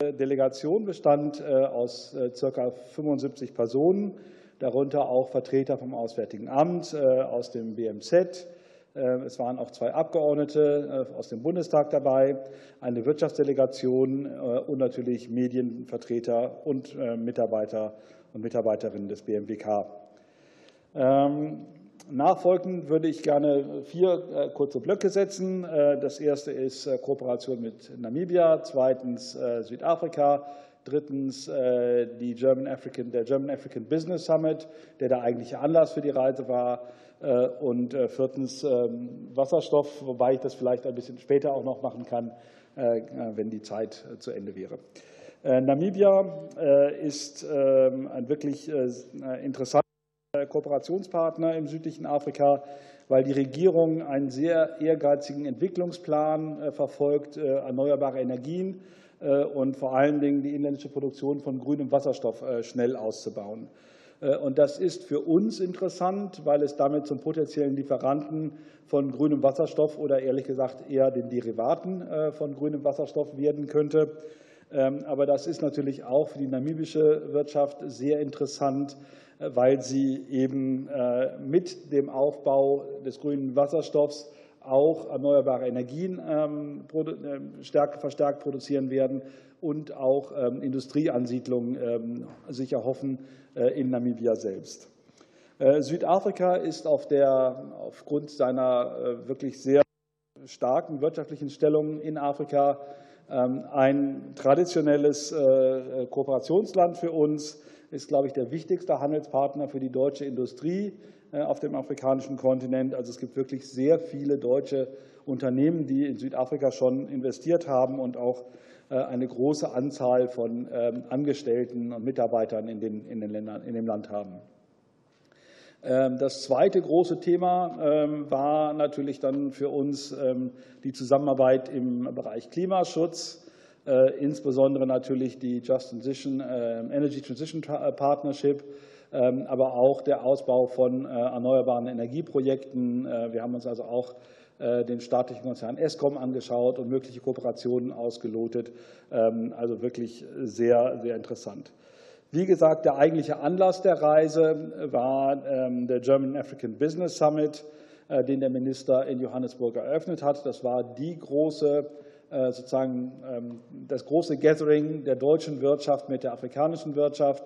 Delegation bestand aus ca. 75 Personen, darunter auch Vertreter vom Auswärtigen Amt, aus dem BMZ. Es waren auch zwei Abgeordnete aus dem Bundestag dabei, eine Wirtschaftsdelegation und natürlich Medienvertreter und Mitarbeiter und Mitarbeiterinnen des BMWK. Nachfolgend würde ich gerne vier äh, kurze Blöcke setzen. Äh, das erste ist äh, Kooperation mit Namibia, zweitens Südafrika, drittens die German African, der German African Business Summit, der der eigentliche Anlass für die Reise war, und viertens ähm, Wasserstoff, wobei ich das vielleicht ein bisschen später auch noch machen kann, wenn die Zeit zu Ende wäre. Namibia ist ähm, ein wirklich interessantes Kooperationspartner im südlichen Afrika, weil die Regierung einen sehr ehrgeizigen Entwicklungsplan äh, verfolgt, äh, erneuerbare Energien äh, und vor allen Dingen die inländische Produktion von grünem Wasserstoff schnell auszubauen. Und das ist für uns interessant, weil es damit zum potenziellen Lieferanten von grünem Wasserstoff oder ehrlich gesagt eher den Derivaten von grünem Wasserstoff werden könnte. Ähm, aber das ist natürlich auch für die namibische Wirtschaft sehr interessant, weil sie eben äh, mit dem Aufbau des grünen Wasserstoffs auch erneuerbare Energien ähm, äh, verstärkt produzieren werden und auch ähm, Industrieansiedlungen ähm, sich erhoffen äh, in Namibia selbst. Südafrika ist auf der, aufgrund seiner wirklich sehr starken wirtschaftlichen Stellung in Afrika ein traditionelles Kooperationsland für uns ist, glaube ich, der wichtigste Handelspartner für die deutsche Industrie äh, auf dem afrikanischen Kontinent. Also es gibt wirklich sehr viele deutsche Unternehmen, die in Südafrika schon investiert haben und auch äh, eine große Anzahl von ähm, Angestellten und Mitarbeitern in, den, in, den Ländern, in dem Land haben. Ähm, das zweite große Thema ähm, war natürlich dann für uns die Zusammenarbeit im Bereich Klimaschutz. Äh, insbesondere natürlich die Just Transition, äh, Energy Transition äh, Partnership, ähm, aber auch der Ausbau von erneuerbaren Energieprojekten. Wir haben uns also auch den staatlichen Konzern Eskom angeschaut und mögliche Kooperationen ausgelotet. Ähm, also wirklich sehr, sehr interessant. Wie gesagt, der eigentliche Anlass der Reise war ähm, der German African Business Summit, äh, den der Minister in Johannesburg eröffnet hat. Das war die große äh, sozusagen ähm, das große Gathering der deutschen Wirtschaft mit der afrikanischen Wirtschaft.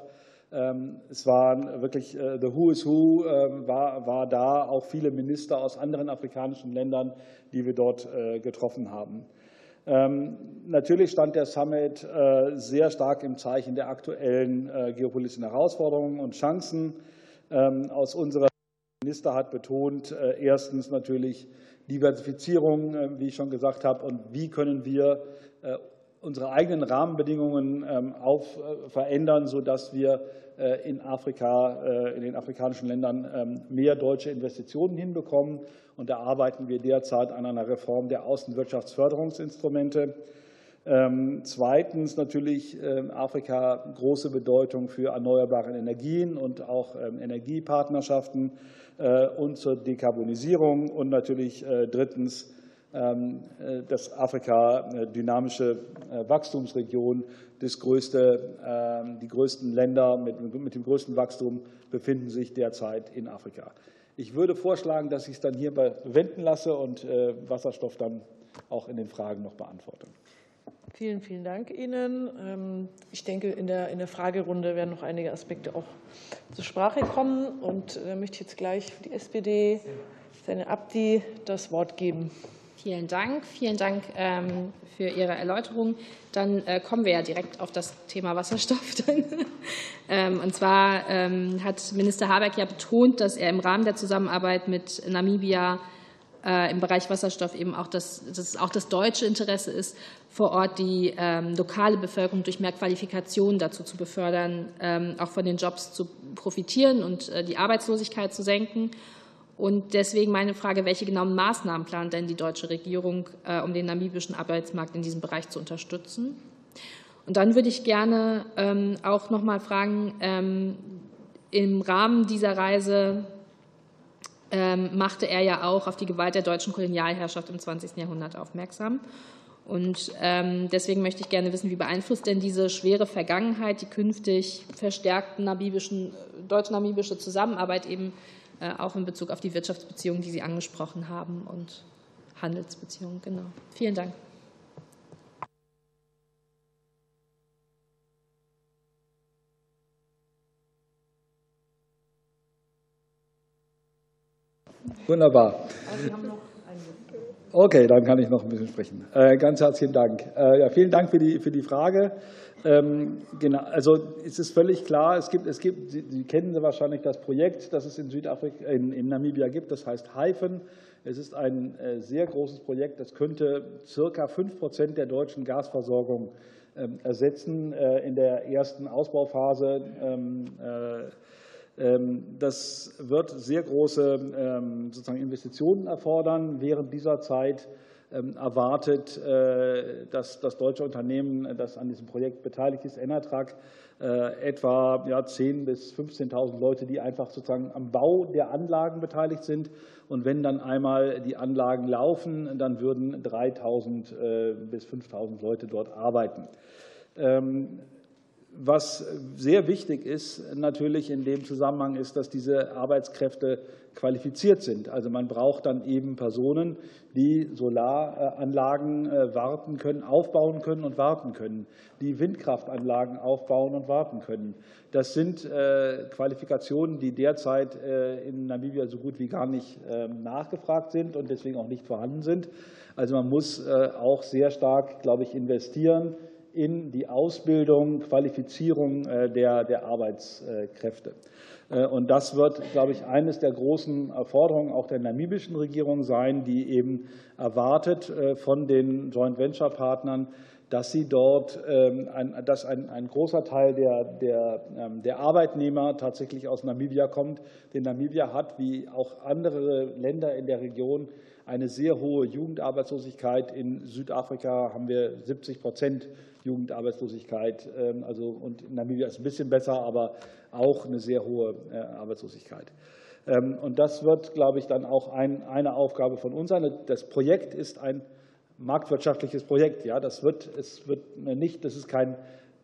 Ähm, es waren wirklich äh, the who is who war, war da, auch viele Minister aus anderen afrikanischen Ländern, die wir dort getroffen haben. Natürlich stand der Summit sehr stark im Zeichen der aktuellen geopolitischen Herausforderungen und Chancen. Aus unserer Minister hat betont, erstens natürlich Diversifizierung, äh, wie ich schon gesagt habe, und wie können wir äh, unsere eigenen Rahmenbedingungen ähm, auf, äh, verändern, sodass wir in Afrika, in den afrikanischen Ländern ähm, mehr deutsche Investitionen hinbekommen. Und da arbeiten wir derzeit an einer Reform der Außenwirtschaftsförderungsinstrumente. Ähm, zweitens natürlich Afrika große Bedeutung für erneuerbare Energien und auch Energiepartnerschaften. Äh, und zur Dekarbonisierung und natürlich äh, drittens ähm, äh, dass Afrika dynamische Wachstumsregion, das größte, ähm, die größten Länder mit, mit dem größten Wachstum befinden sich derzeit in Afrika. Ich würde vorschlagen, dass ich es dann hierbei bewenden lasse und Wasserstoff dann auch in den Fragen noch beantworte. Vielen, vielen Dank Ihnen. Ähm, ich denke, in der, in der Fragerunde werden noch einige Aspekte auch zur Sprache kommen. Und da möchte ich jetzt gleich für die SPD Seine Abdi das Wort geben. Vielen Dank. Vielen Dank ähm, für Ihre Erläuterung. Dann äh, kommen wir ja direkt auf das Thema Wasserstoff. Ähm, und zwar hat Minister Habeck ja betont, dass er im Rahmen der Zusammenarbeit mit Namibia äh, im Bereich Wasserstoff eben auch das, dass auch das deutsche Interesse ist, vor Ort die ähm, lokale Bevölkerung durch mehr Qualifikation dazu zu befördern, ähm, auch von den Jobs zu profitieren und äh, die Arbeitslosigkeit zu senken. Und deswegen meine Frage, welche genauen Maßnahmen plant denn die deutsche Regierung, äh, um den namibischen Arbeitsmarkt in diesem Bereich zu unterstützen? Und dann würde ich gerne ähm, auch noch mal fragen, ähm, im Rahmen dieser Reise ähm, machte er ja auch auf die Gewalt der deutschen Kolonialherrschaft im 20. Jahrhundert aufmerksam. Und deswegen möchte ich gerne wissen, wie beeinflusst denn diese schwere Vergangenheit die künftig verstärkten namibischen, deutsch-namibische Zusammenarbeit eben äh, auch in Bezug auf die Wirtschaftsbeziehungen, die Sie angesprochen haben und Handelsbeziehungen. Genau. Vielen Dank. Wunderbar. Okay, dann kann ich noch ein bisschen sprechen. Äh, ganz herzlichen Dank. Äh, ja, vielen Dank für die, für die Frage. Ähm, genau, also es ist völlig klar, es gibt, es gibt Sie, Sie kennen wahrscheinlich das Projekt, das es in Südafrika, in, in Namibia gibt, das heißt HIFEN. Es ist ein äh, sehr großes Projekt, das könnte circa 5 Prozent der deutschen Gasversorgung ähm, ersetzen in der ersten Ausbauphase ähm, ähm, das wird sehr große sozusagen Investitionen erfordern. Während dieser Zeit erwartet äh, dass das deutsche Unternehmen, das an diesem Projekt beteiligt ist, Enertrag, äh, etwa ja, 10.000 bis 15.000 Leute, die einfach sozusagen am Bau der Anlagen beteiligt sind. Und wenn dann einmal die Anlagen laufen, dann würden 3.000 äh, bis 5.000 Leute dort arbeiten. Was sehr wichtig ist natürlich in dem Zusammenhang ist, dass diese Arbeitskräfte qualifiziert sind. Also man braucht dann eben Personen, die Solaranlagen äh, warten können, aufbauen können und warten können, die Windkraftanlagen aufbauen und warten können. Das sind äh, Qualifikationen, die derzeit äh, in Namibia so gut wie gar nicht ähm, nachgefragt sind und deswegen auch nicht vorhanden sind. Also man muss auch sehr stark, glaube ich, investieren in die Ausbildung, Qualifizierung der, der Arbeitskräfte. Äh, und das wird, glaube ich, eines der großen Forderungen auch der namibischen Regierung sein, die eben erwartet äh, von den Joint Venture Partnern, dass sie dort, ähm, dass ein, ein großer Teil der, der, ähm, der Arbeitnehmer tatsächlich aus Namibia kommt. Denn Namibia hat, wie auch andere Länder in der Region, eine sehr hohe Jugendarbeitslosigkeit. In Südafrika haben wir 70 Prozent Jugendarbeitslosigkeit. Ähm, also, und in Namibia ist ein bisschen besser, aber auch eine sehr hohe äh, Arbeitslosigkeit. Und das wird, glaube ich, dann auch ein, eine Aufgabe von uns sein. Das Projekt ist ein marktwirtschaftliches Projekt. Ja, das wird, es wird nicht, das ist kein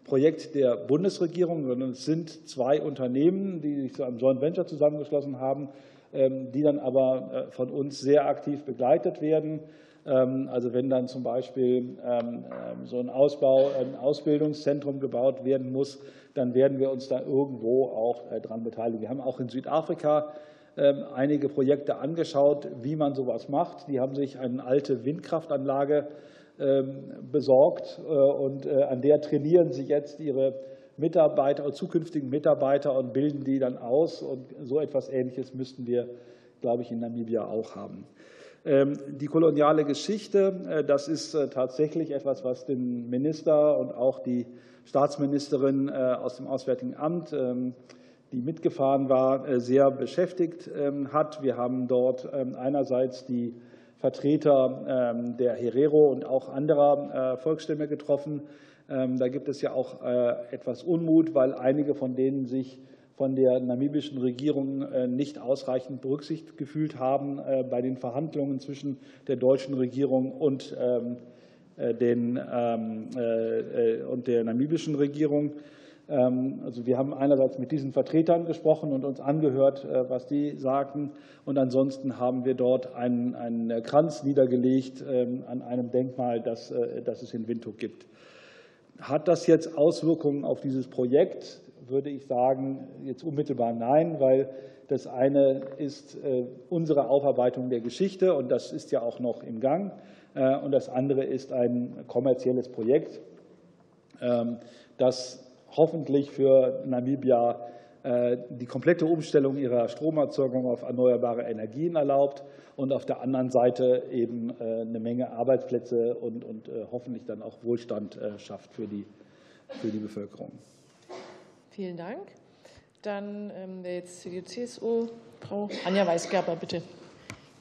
Projekt der Bundesregierung, sondern es sind zwei Unternehmen, die sich zu einem Joint Venture zusammengeschlossen haben, ähm, die dann aber äh, von uns sehr aktiv begleitet werden. Ähm, also wenn dann zum Beispiel so ein Ausbau, ein Ausbildungszentrum gebaut werden muss, dann werden wir uns da irgendwo auch äh, dran beteiligen. Wir haben auch in Südafrika ähm, einige Projekte angeschaut, wie man sowas macht. Die haben sich eine alte Windkraftanlage ähm, besorgt äh, und äh, an der trainieren sie jetzt ihre Mitarbeiter, zukünftigen Mitarbeiter und bilden die dann aus. Und so etwas Ähnliches müssten wir, glaube ich, in Namibia auch haben. Ähm, die koloniale Geschichte, äh, das ist tatsächlich etwas, was den Minister und auch die Staatsministerin aus dem Auswärtigen Amt die mitgefahren war, äh, sehr beschäftigt ähm, hat. Wir haben dort ähm, einerseits die Vertreter ähm, der Herero und auch anderer äh, Volksstämme getroffen. Da gibt es ja auch äh, etwas Unmut, weil einige von denen sich von der namibischen Regierung nicht ausreichend berücksichtigt gefühlt haben bei den Verhandlungen zwischen der deutschen Regierung und, den, und der namibischen Regierung. Ähm, also wir haben einerseits mit diesen Vertretern gesprochen und uns angehört, äh, was die sagten. Und ansonsten haben wir dort einen, einen Kranz niedergelegt ähm, an einem Denkmal, das, äh, das es in Windhoek gibt. Hat das jetzt Auswirkungen auf dieses Projekt? Würde ich sagen, jetzt unmittelbar nein, weil das eine ist äh, unsere Aufarbeitung der Geschichte und das ist ja auch noch im Gang. Und das andere ist ein kommerzielles Projekt, ähm, das hoffentlich für Namibia äh, die komplette Umstellung ihrer Stromerzeugung auf erneuerbare Energien erlaubt und auf der anderen Seite eben äh, eine Menge Arbeitsplätze und, und äh, hoffentlich dann auch Wohlstand schafft für die, für die Bevölkerung. Vielen Dank. Dann ähm, jetzt die CSU, Frau Anja Weisgerber, bitte.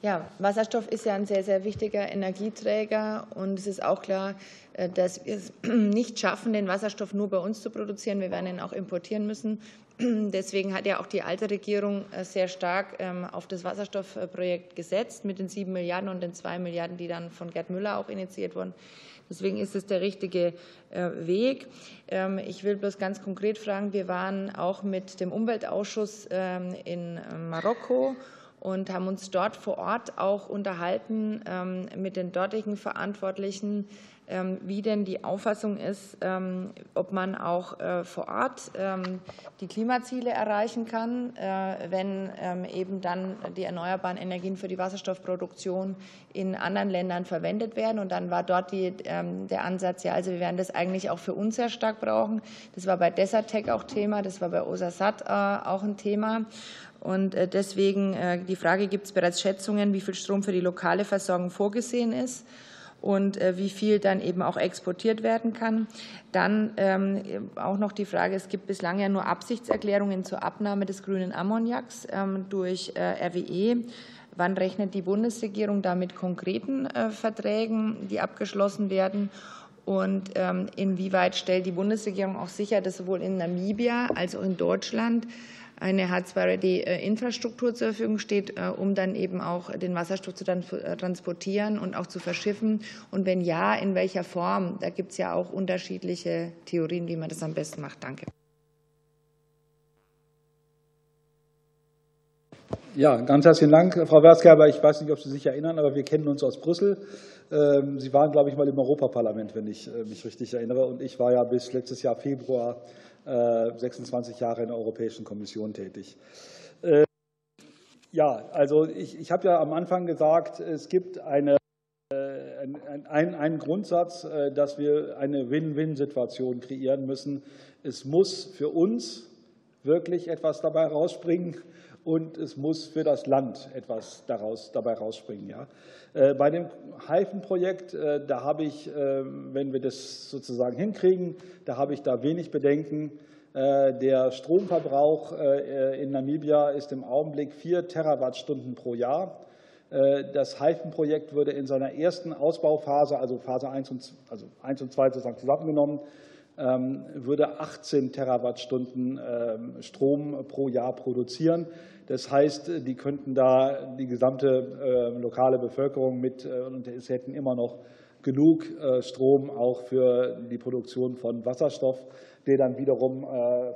Ja, Wasserstoff ist ja ein sehr, sehr wichtiger Energieträger und es ist auch klar, äh, dass wir es nicht schaffen, den Wasserstoff nur bei uns zu produzieren. Wir werden ihn auch importieren müssen. Deswegen hat ja auch die alte Regierung äh, sehr stark ähm, auf das Wasserstoffprojekt gesetzt mit den sieben Milliarden und den zwei Milliarden, die dann von Gerd Müller auch initiiert wurden. Deswegen ist es der richtige äh, Weg. Ähm, ich will bloß ganz konkret fragen, wir waren auch mit dem Umweltausschuss ähm, in Marokko und haben uns dort vor Ort auch unterhalten ähm, mit den dortigen Verantwortlichen, ähm, wie denn die Auffassung ist, ähm, ob man auch äh, vor Ort die Klimaziele erreichen kann, äh, wenn eben dann die erneuerbaren Energien für die Wasserstoffproduktion in anderen Ländern verwendet werden. Und dann war dort die, der Ansatz, ja, also wir werden das eigentlich auch für uns sehr stark brauchen. Das war bei Desertec auch Thema, das war bei Osasat äh, auch ein Thema. Und äh, deswegen äh, die Frage, gibt es bereits Schätzungen, wie viel Strom für die lokale Versorgung vorgesehen ist? und äh, wie viel dann eben auch exportiert werden kann. Dann ähm, auch noch die Frage, es gibt bislang ja nur Absichtserklärungen zur Abnahme des grünen Ammoniaks ähm, durch RWE. Wann rechnet die Bundesregierung da mit konkreten Verträgen, die abgeschlossen werden? Und ähm, inwieweit stellt die Bundesregierung auch sicher, dass sowohl in Namibia als auch in Deutschland eine H2-Ready-Infrastruktur zur Verfügung steht, äh, um dann eben auch den Wasserstoff zu äh, transportieren und auch zu verschiffen? Und wenn ja, in welcher Form? Da gibt es ja auch unterschiedliche Theorien, wie man das am besten macht. Danke. Ja, ganz herzlichen Dank, Frau Werzgerber. Ich weiß nicht, ob Sie sich erinnern, aber wir kennen uns aus Brüssel. Ähm, Sie waren, glaube ich, mal im Europaparlament, wenn ich äh, mich richtig erinnere. Und ich war ja bis letztes Jahr Februar 26 äh, Jahre in der Europäischen Kommission tätig. Äh, ja, also ich, ich habe ja am Anfang gesagt, es gibt eine, äh, ein, einen Grundsatz, dass wir eine Win-Win-Situation kreieren müssen. Es muss für uns wirklich etwas dabei rausspringen und es muss für das Land etwas daraus, dabei rausspringen. Ja. Äh, bei dem Haifenprojekt, äh, da habe ich, äh, wenn wir das sozusagen hinkriegen, da habe ich da wenig Bedenken. Der Stromverbrauch in Namibia ist im Augenblick 4 Terawattstunden pro Jahr. Das Haifenprojekt würde in seiner ersten Ausbauphase, also Phase 1 und, also 1 und 2 sozusagen zusammengenommen, ähm, würde 18 Terawattstunden ähm, Strom pro Jahr produzieren. Das heißt, die könnten da die gesamte lokale Bevölkerung mit und es hätten immer noch genug Strom auch für die Produktion von Wasserstoff, der dann wiederum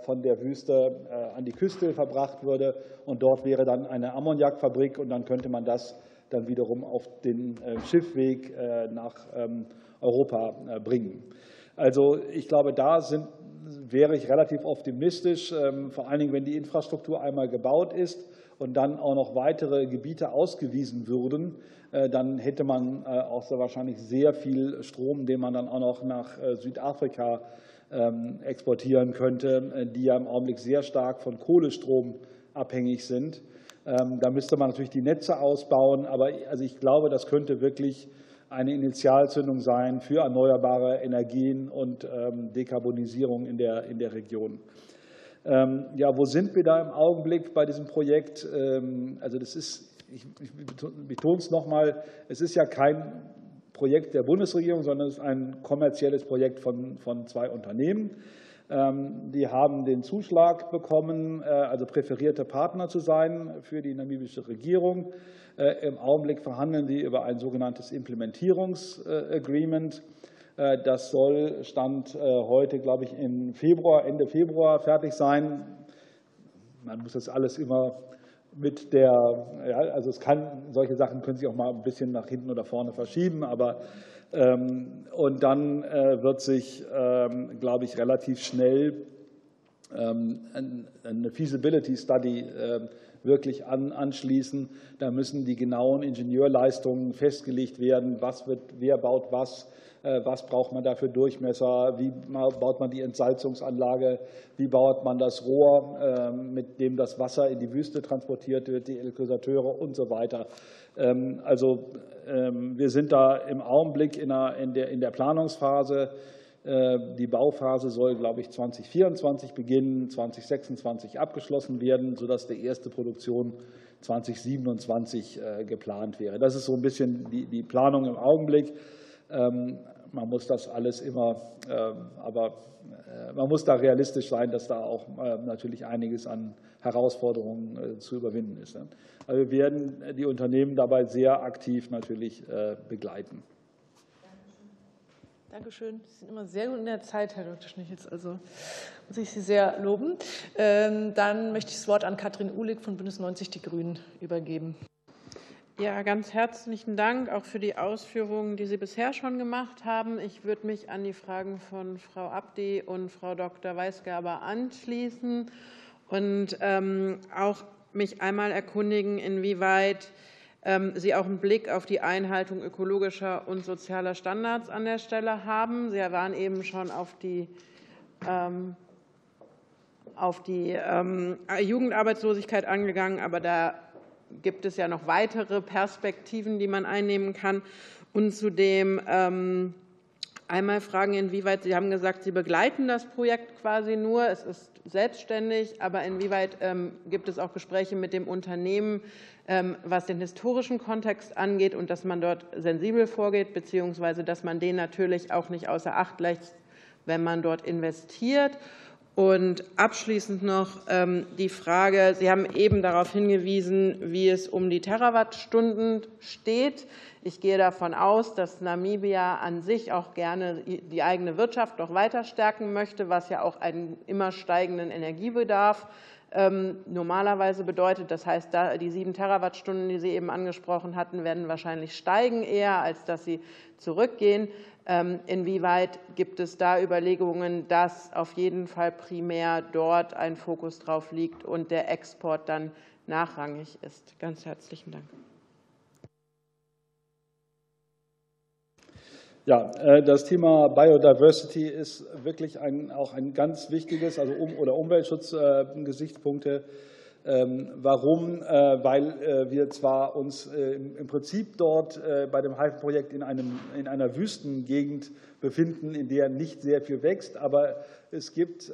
von der Wüste an die Küste verbracht würde. Und dort wäre dann eine Ammoniakfabrik und dann könnte man das dann wiederum auf den Schiffweg nach ähm, Europa bringen. Also ich glaube, da sind, wäre ich relativ optimistisch, ähm, vor allen Dingen, wenn die Infrastruktur einmal gebaut ist und dann auch noch weitere Gebiete ausgewiesen würden, äh, dann hätte man äh, auch sehr wahrscheinlich sehr viel Strom, den man dann auch noch nach äh, Südafrika ähm, exportieren könnte, die ja im Augenblick sehr stark von Kohlestrom abhängig sind. Ähm, da müsste man natürlich die Netze ausbauen, aber also ich glaube, das könnte wirklich eine Initialzündung sein für erneuerbare Energien und ähm, Dekarbonisierung in der, in der Region. Ähm, ja, wo sind wir da im Augenblick bei diesem Projekt? Ähm, also das ist, ich, betone es nochmal, es ist ja kein Projekt der Bundesregierung, sondern es ist ein kommerzielles Projekt von, von zwei Unternehmen. Die haben den Zuschlag bekommen, äh, also präferierte Partner zu sein für die namibische Regierung. Äh, Im Augenblick verhandeln die über ein sogenanntes Implementierungsagreement. Äh, das soll Stand heute, glaube ich, im Februar, Ende Februar fertig sein. Man muss das alles immer mit der, ja, also es kann, solche Sachen können sich auch mal ein bisschen nach hinten oder vorne verschieben, aber ähm, und dann wird sich, ähm, glaube ich, relativ schnell ähm, eine Feasibility Study wirklich an, anschließen. Da müssen die genauen Ingenieurleistungen festgelegt werden. Was wird, wer baut was? Äh, was braucht man da für Durchmesser? Wie baut man die Entsalzungsanlage? Wie baut man das Rohr, ähm, mit dem das Wasser in die Wüste transportiert wird, die Elektrisateure und so weiter? Ähm, also ähm, wir sind da im Augenblick in der, in der Planungsphase. Äh, die Bauphase soll, glaube ich, 2024 beginnen, 2026 abgeschlossen werden, sodass die erste Produktion 2027 äh, geplant wäre. Das ist so ein bisschen die, Planung im Augenblick. Ähm, man muss das alles immer, ähm, aber äh, man muss da realistisch sein, dass da auch natürlich einiges an Herausforderungen zu überwinden ist. Also wir werden die Unternehmen dabei sehr aktiv natürlich begleiten. Dankeschön. Sie sind immer sehr gut in der Zeit, Herr Dr. Schnichels. Also muss ich Sie sehr loben. Ähm, dann möchte ich das Wort an Katrin Uhlig von Bündnis 90 Die Grünen übergeben. Ja, ganz herzlichen Dank auch für die Ausführungen, die Sie bisher schon gemacht haben. Ich würde mich an die Fragen von Frau Abdi und Frau Dr. Weisgerber anschließen und ähm, auch mich einmal erkundigen, inwieweit ähm, Sie auch einen Blick auf die Einhaltung ökologischer und sozialer Standards an der Stelle haben. Sie waren eben schon auf die, ähm, auf die ähm, Jugendarbeitslosigkeit angegangen, aber da gibt es ja noch weitere Perspektiven, die man einnehmen kann. Und zudem einmal fragen, inwieweit Sie haben gesagt, Sie begleiten das Projekt quasi nur. Es ist selbstständig, aber inwieweit gibt es auch Gespräche mit dem Unternehmen, ähm, was den historischen Kontext angeht und dass man dort sensibel vorgeht, beziehungsweise dass man den natürlich auch nicht außer Acht lässt, wenn man dort investiert. Und abschließend noch ähm, die Frage, Sie haben eben darauf hingewiesen, wie es um die Terawattstunden steht. Ich gehe davon aus, dass Namibia an sich auch gerne die eigene Wirtschaft noch weiter stärken möchte, was ja auch einen immer steigenden Energiebedarf normalerweise bedeutet. Das heißt, die sieben Terawattstunden, die Sie eben angesprochen hatten, werden wahrscheinlich steigen eher, als dass sie zurückgehen. Ähm, inwieweit gibt es da Überlegungen, dass auf jeden Fall primär dort ein Fokus drauf liegt und der Export dann nachrangig ist? Ganz herzlichen Dank. Ja, äh, das Thema Biodiversity ist wirklich ein, auch ein ganz wichtiges, also um, oder Umweltschutzgesichtspunkte. Ähm, warum? Äh, weil äh, wir zwar uns im Prinzip dort bei dem Haifenprojekt in, in einer Wüstengegend befinden, in der nicht sehr viel wächst, aber es gibt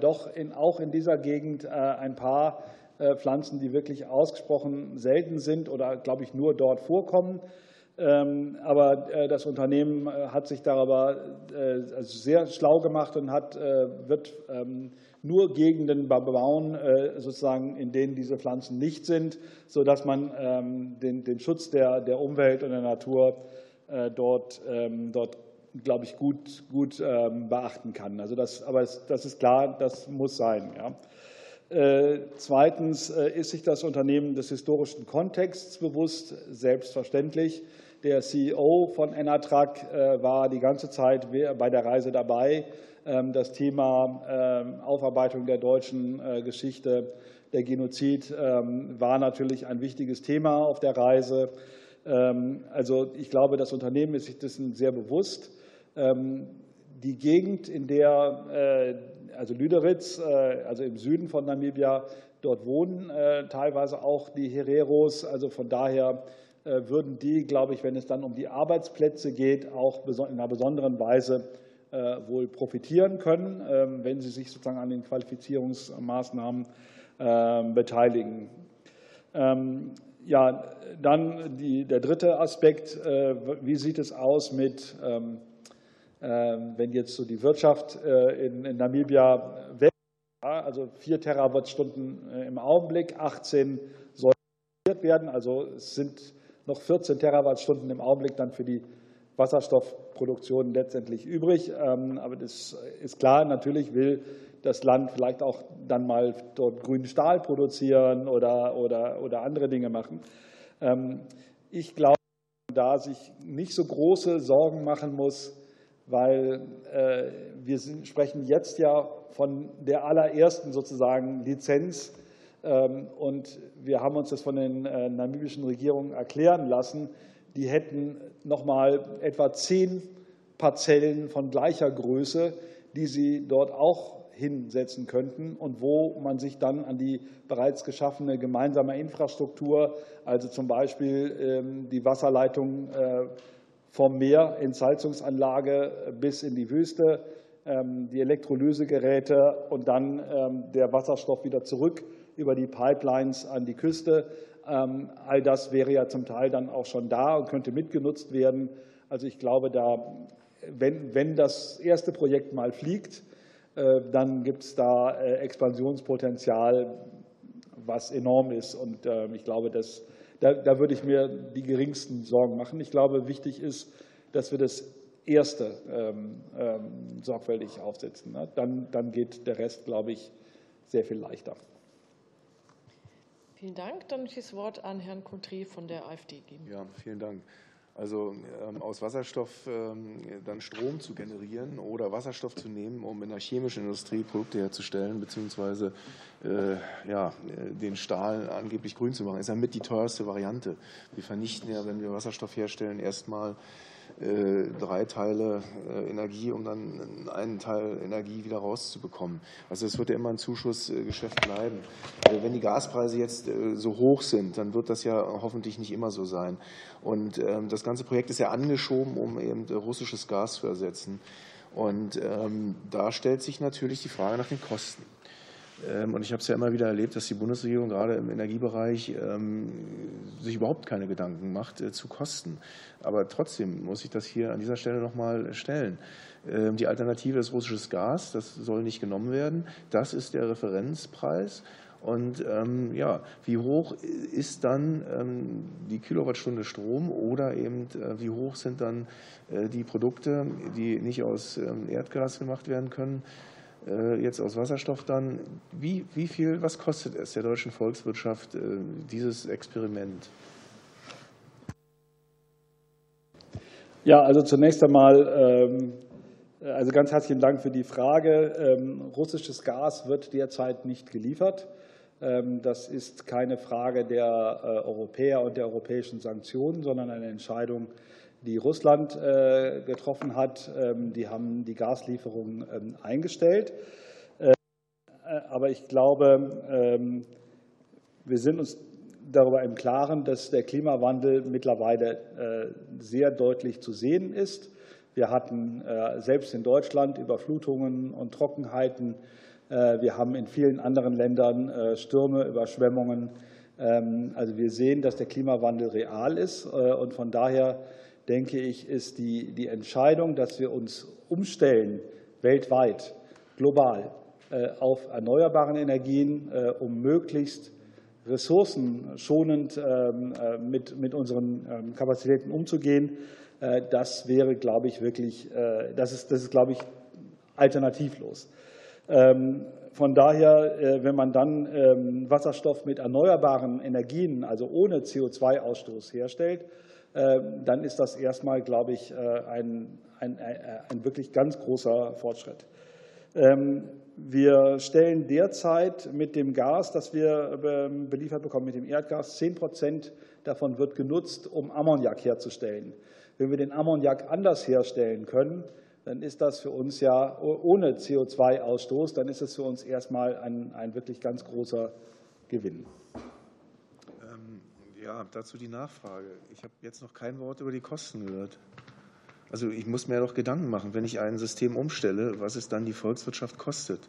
doch in, auch in dieser Gegend ein paar Pflanzen, die wirklich ausgesprochen selten sind oder, glaube ich, nur dort vorkommen. Ähm, aber das Unternehmen hat sich darüber also sehr schlau gemacht und hat, wird ähm, nur Gegenden bebauen, sozusagen, in denen diese Pflanzen nicht sind, sodass man ähm, den, den Schutz der, der Umwelt und der Natur dort, dort glaube ich, gut, gut beachten kann. Also das, aber das ist klar, das muss sein. Ja. Äh, zweitens äh, ist sich das Unternehmen des historischen Kontexts bewusst, selbstverständlich. Der CEO von Enatrac äh, war die ganze Zeit bei der Reise dabei. Ähm, das Thema ähm, Aufarbeitung der deutschen Geschichte, der Genozid, ähm, war natürlich ein wichtiges Thema auf der Reise. Also ich glaube, das Unternehmen ist sich dessen sehr bewusst. Die Gegend, in der also Lüderitz, äh, also im Süden von Namibia, dort wohnen äh, teilweise auch die Hereros. Also von daher äh, würden die, glaube ich, wenn es dann um die Arbeitsplätze geht, auch in einer besonderen Weise wohl profitieren können, ähm, wenn sie sich sozusagen an den Qualifizierungsmaßnahmen ähm, beteiligen. Ähm, ja, dann die, der dritte Aspekt, wie sieht es aus mit wenn jetzt so die Wirtschaft äh, in, Namibia weg, also 4 Terawattstunden äh, im Augenblick, 18 sollen werden, also es sind noch 14 Terawattstunden im Augenblick dann für die Wasserstoffproduktion letztendlich übrig. Ähm, aber das ist klar, natürlich will das Land vielleicht auch dann mal dort grünen Stahl produzieren oder, oder, oder andere Dinge machen. Ähm, ich glaube, da sich nicht so große Sorgen machen muss, weil äh, wir sprechen jetzt ja von der allerersten sozusagen Lizenz. Ähm, und wir haben uns das von den äh, namibischen Regierungen erklären lassen. Die hätten noch mal etwa zehn Parzellen von gleicher Größe, die sie dort auch hinsetzen könnten und wo man sich dann an die bereits geschaffene gemeinsame Infrastruktur, also zum Beispiel ähm, die Wasserleitung äh, vom Meer Entsalzungsanlage bis in die Wüste, ähm, die Elektrolysegeräte und dann der Wasserstoff wieder zurück über die Pipelines an die Küste. Ähm, all das wäre ja zum Teil dann auch schon da und könnte mitgenutzt werden. Also ich glaube, da, wenn, wenn das erste Projekt mal fliegt, äh, dann gibt es da äh, Expansionspotenzial, was enorm ist. Und ich glaube, dass da, da würde ich mir die geringsten Sorgen machen. Ich glaube, wichtig ist, dass wir das Erste ähm, ähm, sorgfältig aufsetzen. Ne? Dann, dann geht der Rest, glaube ich, sehr viel leichter. Vielen Dank. Dann möchte ich das Wort an Herrn Contry von der AfD geben. Ja, vielen Dank. Also ähm, aus Wasserstoff ähm, dann Strom zu generieren oder Wasserstoff zu nehmen, um in der chemischen Industrie Produkte herzustellen, beziehungsweise äh, ja, den Stahl angeblich grün zu machen, ist ja mit die teuerste Variante. Wir vernichten ja, wenn wir Wasserstoff herstellen, erstmal äh, drei Teile äh, Energie, um dann einen Teil Energie wieder rauszubekommen. Also es wird ja immer ein Zuschussgeschäft bleiben. Äh, wenn die Gaspreise jetzt so hoch sind, dann wird das ja hoffentlich nicht immer so sein. Und ähm, das ganze Projekt ist ja angeschoben, um eben russisches Gas zu ersetzen. Und ähm, da stellt sich natürlich die Frage nach den Kosten. Ähm, und ich habe es ja immer wieder erlebt, dass die Bundesregierung gerade im Energiebereich ähm, sich überhaupt keine Gedanken macht äh, zu Kosten. Aber trotzdem muss ich das hier an dieser Stelle noch mal stellen. Ähm, die Alternative ist russisches Gas. Das soll nicht genommen werden. Das ist der Referenzpreis. Und ähm, ja, wie hoch ist dann ähm, die Kilowattstunde Strom oder eben äh, wie hoch sind dann äh, die Produkte, die nicht aus ähm, Erdgas gemacht werden können? Äh, jetzt aus Wasserstoff dann. Wie, wie viel, was kostet es der deutschen Volkswirtschaft, äh, dieses Experiment? Ja, also zunächst einmal, ähm, also ganz herzlichen Dank für die Frage. Ähm, russisches Gas wird derzeit nicht geliefert. Ähm, das ist keine Frage der äh, Europäer und der europäischen Sanktionen, sondern eine Entscheidung die Russland äh, getroffen hat. Ähm, die haben die Gaslieferungen ähm, eingestellt. Äh, aber ich glaube, ähm, wir sind uns darüber im Klaren, dass der Klimawandel mittlerweile äh, sehr deutlich zu sehen ist. Wir hatten selbst in Deutschland Überflutungen und Trockenheiten. Wir haben in vielen anderen Ländern Stürme, Überschwemmungen. Also wir sehen, dass der Klimawandel real ist und von daher denke ich, ist die, die Entscheidung, dass wir uns umstellen weltweit, global, auf erneuerbaren Energien, um möglichst ressourcenschonend ähm, mit, mit unseren ähm, Kapazitäten umzugehen, das wäre, glaube ich, wirklich, das ist, das ist, glaube ich, alternativlos. Ähm, von daher, äh, wenn man dann Wasserstoff mit erneuerbaren Energien, also ohne CO2-Ausstoß herstellt, dann ist das erstmal, glaube ich, äh, ein, ein, ein wirklich ganz großer Fortschritt. Wir stellen derzeit mit dem Gas, das wir beliefert bekommen, mit dem Erdgas, 10 Prozent davon wird genutzt, um Ammoniak herzustellen. Wenn wir den Ammoniak anders herstellen können, dann ist das für uns ja ohne CO2-Ausstoß, dann ist es für uns erstmal ein, ein wirklich ganz großer Gewinn. Ja, dazu die Nachfrage. Ich habe jetzt noch kein Wort über die Kosten gehört. Also ich muss mir doch Gedanken machen, wenn ich ein System umstelle, was es dann die Volkswirtschaft kostet.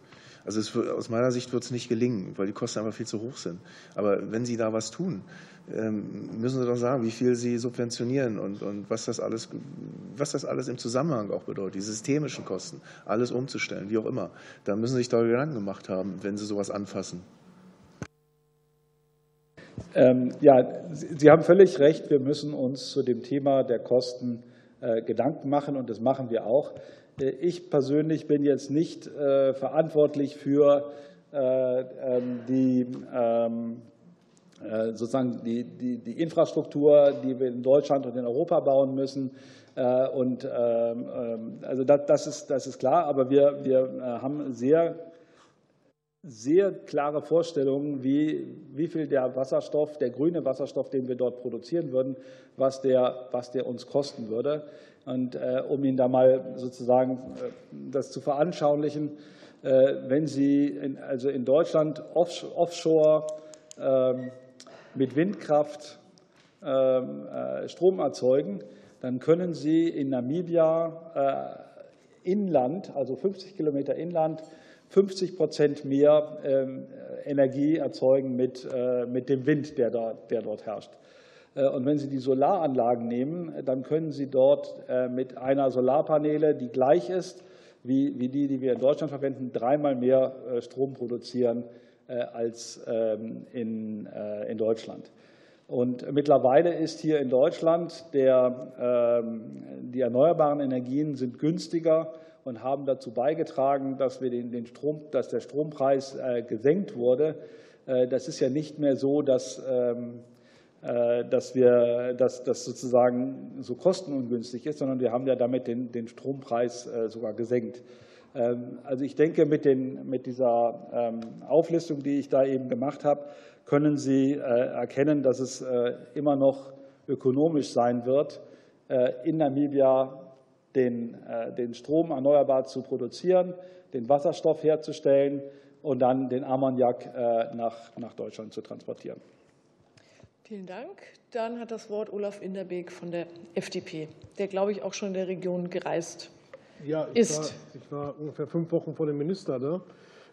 Also es, aus meiner Sicht wird es nicht gelingen, weil die Kosten einfach viel zu hoch sind. Aber wenn Sie da was tun, ähm, müssen Sie doch sagen, wie viel Sie subventionieren und, und was, das alles, was das alles im Zusammenhang auch bedeutet, die systemischen Kosten, alles umzustellen, wie auch immer. Da müssen Sie sich da Gedanken gemacht haben, wenn Sie sowas anfassen. Ähm, ja, Sie haben völlig recht. Wir müssen uns zu dem Thema der Kosten äh, Gedanken machen und das machen wir auch. Äh, ich persönlich bin jetzt nicht äh, verantwortlich für ähm, die ähm, äh, sozusagen die, die, die Infrastruktur, die wir in Deutschland und in Europa bauen müssen. Und also das, das, ist, das ist klar, aber wir, wir haben sehr, sehr klare Vorstellungen, wie, wie viel der Wasserstoff, der grüne Wasserstoff, den wir dort produzieren würden, was der, was der uns kosten würde. Und um Ihnen da mal sozusagen das zu veranschaulichen, wenn Sie in, also in Deutschland offshore ähm, mit Windkraft ähm, äh, Strom erzeugen, dann können Sie in Namibia äh, inland, also 50 Kilometer inland, 50 Prozent mehr ähm, Energie erzeugen mit, äh, mit dem Wind, der, da, der dort herrscht. Und wenn Sie die Solaranlagen nehmen, dann können Sie dort mit einer Solarpaneele, die gleich ist wie, wie die, die wir in Deutschland verwenden, dreimal mehr Strom produzieren äh, als ähm, in, äh, in Deutschland. Und mittlerweile ist hier in Deutschland der, ähm, die erneuerbaren Energien sind günstiger und haben dazu beigetragen, dass, wir den, den Strom, dass der Strompreis äh, gesenkt wurde. Das ist ja nicht mehr so, dass, ähm, dass wir, dass das sozusagen so kostenungünstig ist, sondern wir haben ja damit den, den Strompreis sogar gesenkt. Ähm, also ich denke, mit, den, mit dieser ähm, Auflistung, die ich da eben gemacht habe, können Sie äh, erkennen, dass es äh, immer noch ökonomisch sein wird, äh, in Namibia den, den Strom erneuerbar zu produzieren, den Wasserstoff herzustellen und dann den Ammoniak nach, nach Deutschland zu transportieren. Vielen Dank. Dann hat das Wort Olaf Inderbeek von der FDP, der, glaube ich, auch schon in der Region gereist ja, ich ist. War, ich war ungefähr fünf Wochen vor dem Minister da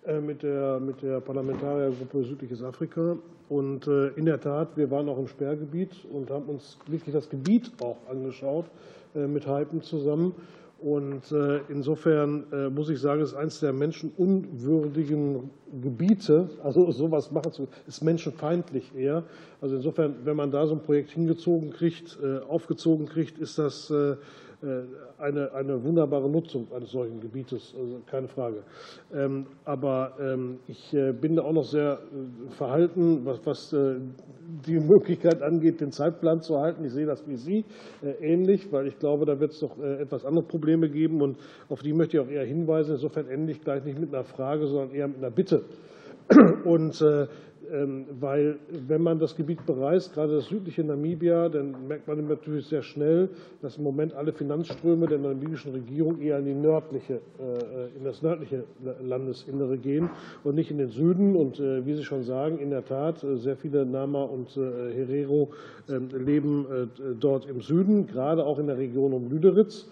äh, mit der, mit der Parlamentariergruppe Südliches Afrika. Und äh, in der Tat, wir waren auch im Sperrgebiet und haben uns wirklich das Gebiet auch angeschaut äh, mit Hypen zusammen. Und insofern muss ich sagen, es ist eines der menschenunwürdigen Gebiete, also sowas machen zu, ist menschenfeindlich eher. Also insofern, wenn man da so ein Projekt hingezogen kriegt, aufgezogen kriegt, ist das äh, eine, eine wunderbare Nutzung eines solchen Gebietes, also keine Frage. Ähm, aber ähm, ich äh, bin da auch noch sehr äh, verhalten, was, was die Möglichkeit angeht, den Zeitplan zu halten. Ich sehe das wie Sie ähnlich, weil ich glaube, da wird es doch etwas andere Probleme geben und auf die möchte ich auch eher hinweisen. Insofern ende ich gleich nicht mit einer Frage, sondern eher mit einer Bitte. Und weil wenn man das Gebiet bereist, gerade das südliche Namibia, dann merkt man natürlich sehr schnell, dass im Moment alle Finanzströme der namibischen Regierung eher in, die nördliche, äh, in das nördliche Landesinnere gehen und nicht in den Süden. Und äh, wie Sie schon sagen, in der Tat, äh, sehr viele Nama und Herero ähm, leben dort im Süden, gerade auch in der Region um Lüderitz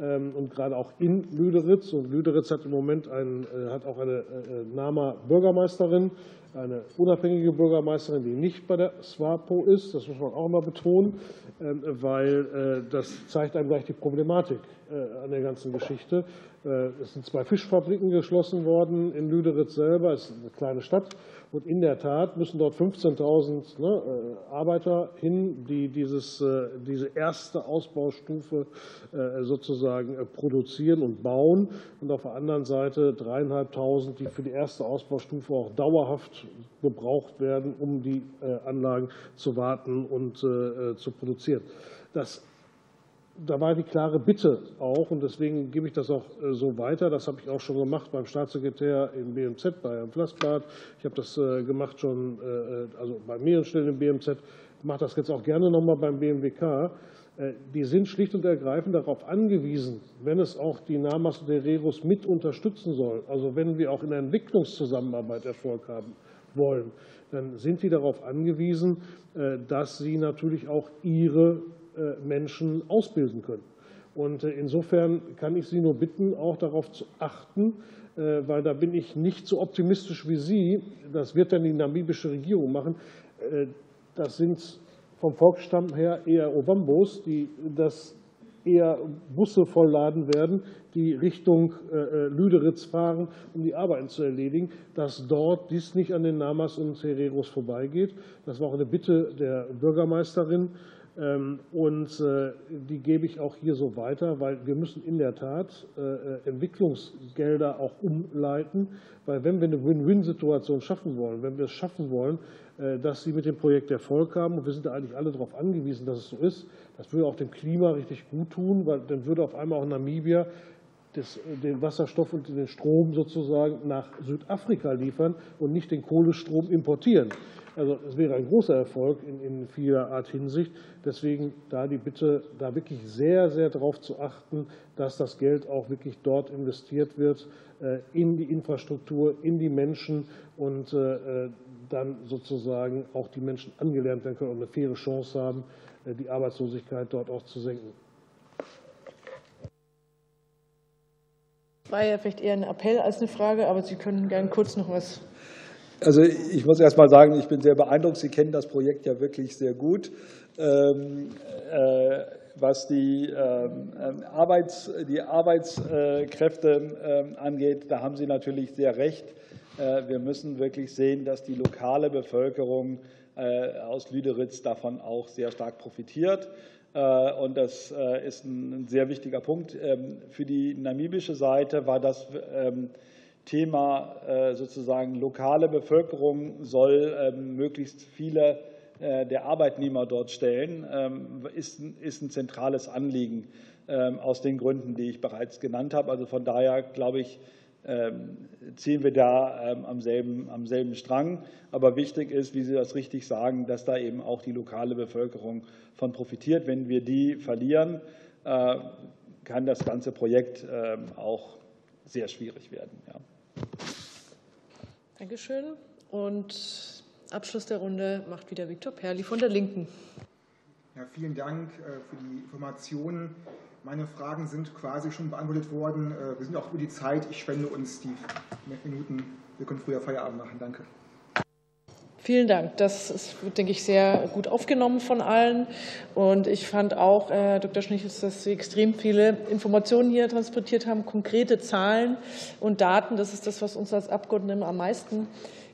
ähm, und gerade auch in Lüderitz. Und Lüderitz hat im Moment einen, hat auch eine Nama Bürgermeisterin, eine unabhängige Bürgermeisterin, die nicht bei der SWAPO ist. Das muss man auch mal betonen, ähm, weil das zeigt einem gleich die Problematik an der ganzen Geschichte. Es sind zwei Fischfabriken geschlossen worden in Lüderitz selber. Es ist eine kleine Stadt. Und in der Tat müssen dort 15.000 ne, äh, Arbeiter hin, die dieses, äh, diese erste Ausbaustufe äh, sozusagen produzieren und bauen. Und auf der anderen Seite dreieinhalbtausend, die für die erste Ausbaustufe auch dauerhaft gebraucht werden, um die Anlagen zu warten und zu produzieren. Das da war die klare Bitte auch, und deswegen gebe ich das auch äh, so weiter. Das habe ich auch schon gemacht beim Staatssekretär im BMZ, bei Herrn Flassbart. Ich habe das äh, gemacht schon äh, also bei mehreren Stellen im BMZ. Ich mache das jetzt auch gerne nochmal beim BMWK. Die sind schlicht und ergreifend darauf angewiesen, wenn es auch die NAMAS und Herreros mit unterstützen soll, also wenn wir auch in der Entwicklungszusammenarbeit Erfolg haben wollen, dann sind die darauf angewiesen, dass sie natürlich auch ihre Menschen ausbilden können. Und äh, insofern kann ich Sie nur bitten, auch darauf zu achten, äh, weil da bin ich nicht so optimistisch wie Sie. Das wird dann die namibische Regierung machen. Das sind vom Volksstamm her eher Ovambos, die das eher Busse vollladen werden, die Richtung Lüderitz fahren, um die Arbeiten zu erledigen, dass dort dies nicht an den Namas und Hereros vorbeigeht. Das war auch eine Bitte der Bürgermeisterin. Ähm, und äh, die gebe ich auch hier so weiter, weil wir müssen in der Tat äh, äh, Entwicklungsgelder auch umleiten, weil wenn wir eine Win-Win-Situation schaffen wollen, wenn wir es schaffen wollen, dass sie mit dem Projekt Erfolg haben, und wir sind da eigentlich alle darauf angewiesen, dass es so ist, das würde auch dem Klima richtig gut tun, weil dann würde auf einmal auch Namibia das, den Wasserstoff und den Strom sozusagen nach Südafrika liefern und nicht den Kohlestrom importieren. Also es wäre ein großer Erfolg in, in vieler Art Hinsicht. Deswegen da die Bitte, da wirklich sehr, sehr darauf zu achten, dass das Geld auch wirklich dort investiert wird, äh, in die Infrastruktur, in die Menschen und äh, dann sozusagen auch die Menschen angelernt werden können und eine faire Chance haben, äh, die Arbeitslosigkeit dort auch zu senken. war ja vielleicht eher ein Appell als eine Frage, aber Sie können gerne kurz noch was also ich muss erst mal sagen, ich bin sehr beeindruckt. Sie kennen das Projekt ja wirklich sehr gut. Ähm, äh, was die, ähm, Arbeits-, die Arbeitskräfte ähm, angeht, da haben Sie natürlich sehr recht. Äh, wir müssen wirklich sehen, dass die lokale Bevölkerung äh, aus Lüderitz davon auch sehr stark profitiert. Und das ist ein sehr wichtiger Punkt. Für die namibische Seite war das Thema äh, sozusagen lokale Bevölkerung soll ähm, möglichst viele äh, der Arbeitnehmer dort stellen, ähm, ist ein zentrales Anliegen ähm, aus den Gründen, die ich bereits genannt habe. Also von daher glaube ich, ziehen wir da am selben, am selben Strang. Aber wichtig ist, wie Sie das richtig sagen, dass da eben auch die lokale Bevölkerung von profitiert. Wenn wir die verlieren, äh, kann das ganze Projekt auch sehr schwierig werden. Ja. Dankeschön. Und Abschluss der Runde macht wieder Viktor Perli von der Linken. Ja, vielen Dank äh, für die Informationen. Meine Fragen sind quasi schon beantwortet worden. Äh, wir sind auch über die Zeit. Ich spende uns die Minuten. Wir können früher Feierabend machen. Danke. Vielen Dank. Das ist, denke ich, sehr gut aufgenommen von allen. Und ich fand auch, Herr Dr. Schnichels, dass Sie extrem viele Informationen hier transportiert haben, konkrete Zahlen und Daten. Das ist das, was uns als Abgeordnete am meisten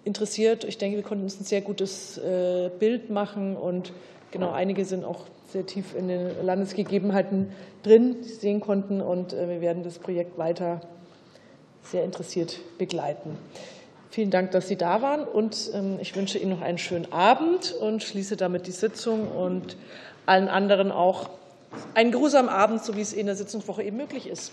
interessiert. Ich denke, wir konnten uns ein sehr gutes äh, Bild machen und genau einige sind auch sehr tief in den Landesgegebenheiten drin, die Sie sehen konnten. Und äh, wir werden das Projekt weiter sehr interessiert begleiten. Vielen Dank, dass Sie da waren und ähm, ich wünsche Ihnen noch einen schönen Abend und schließe damit die Sitzung und allen anderen auch einen geruhsamen Abend, so wie es in der Sitzungswoche eben möglich ist.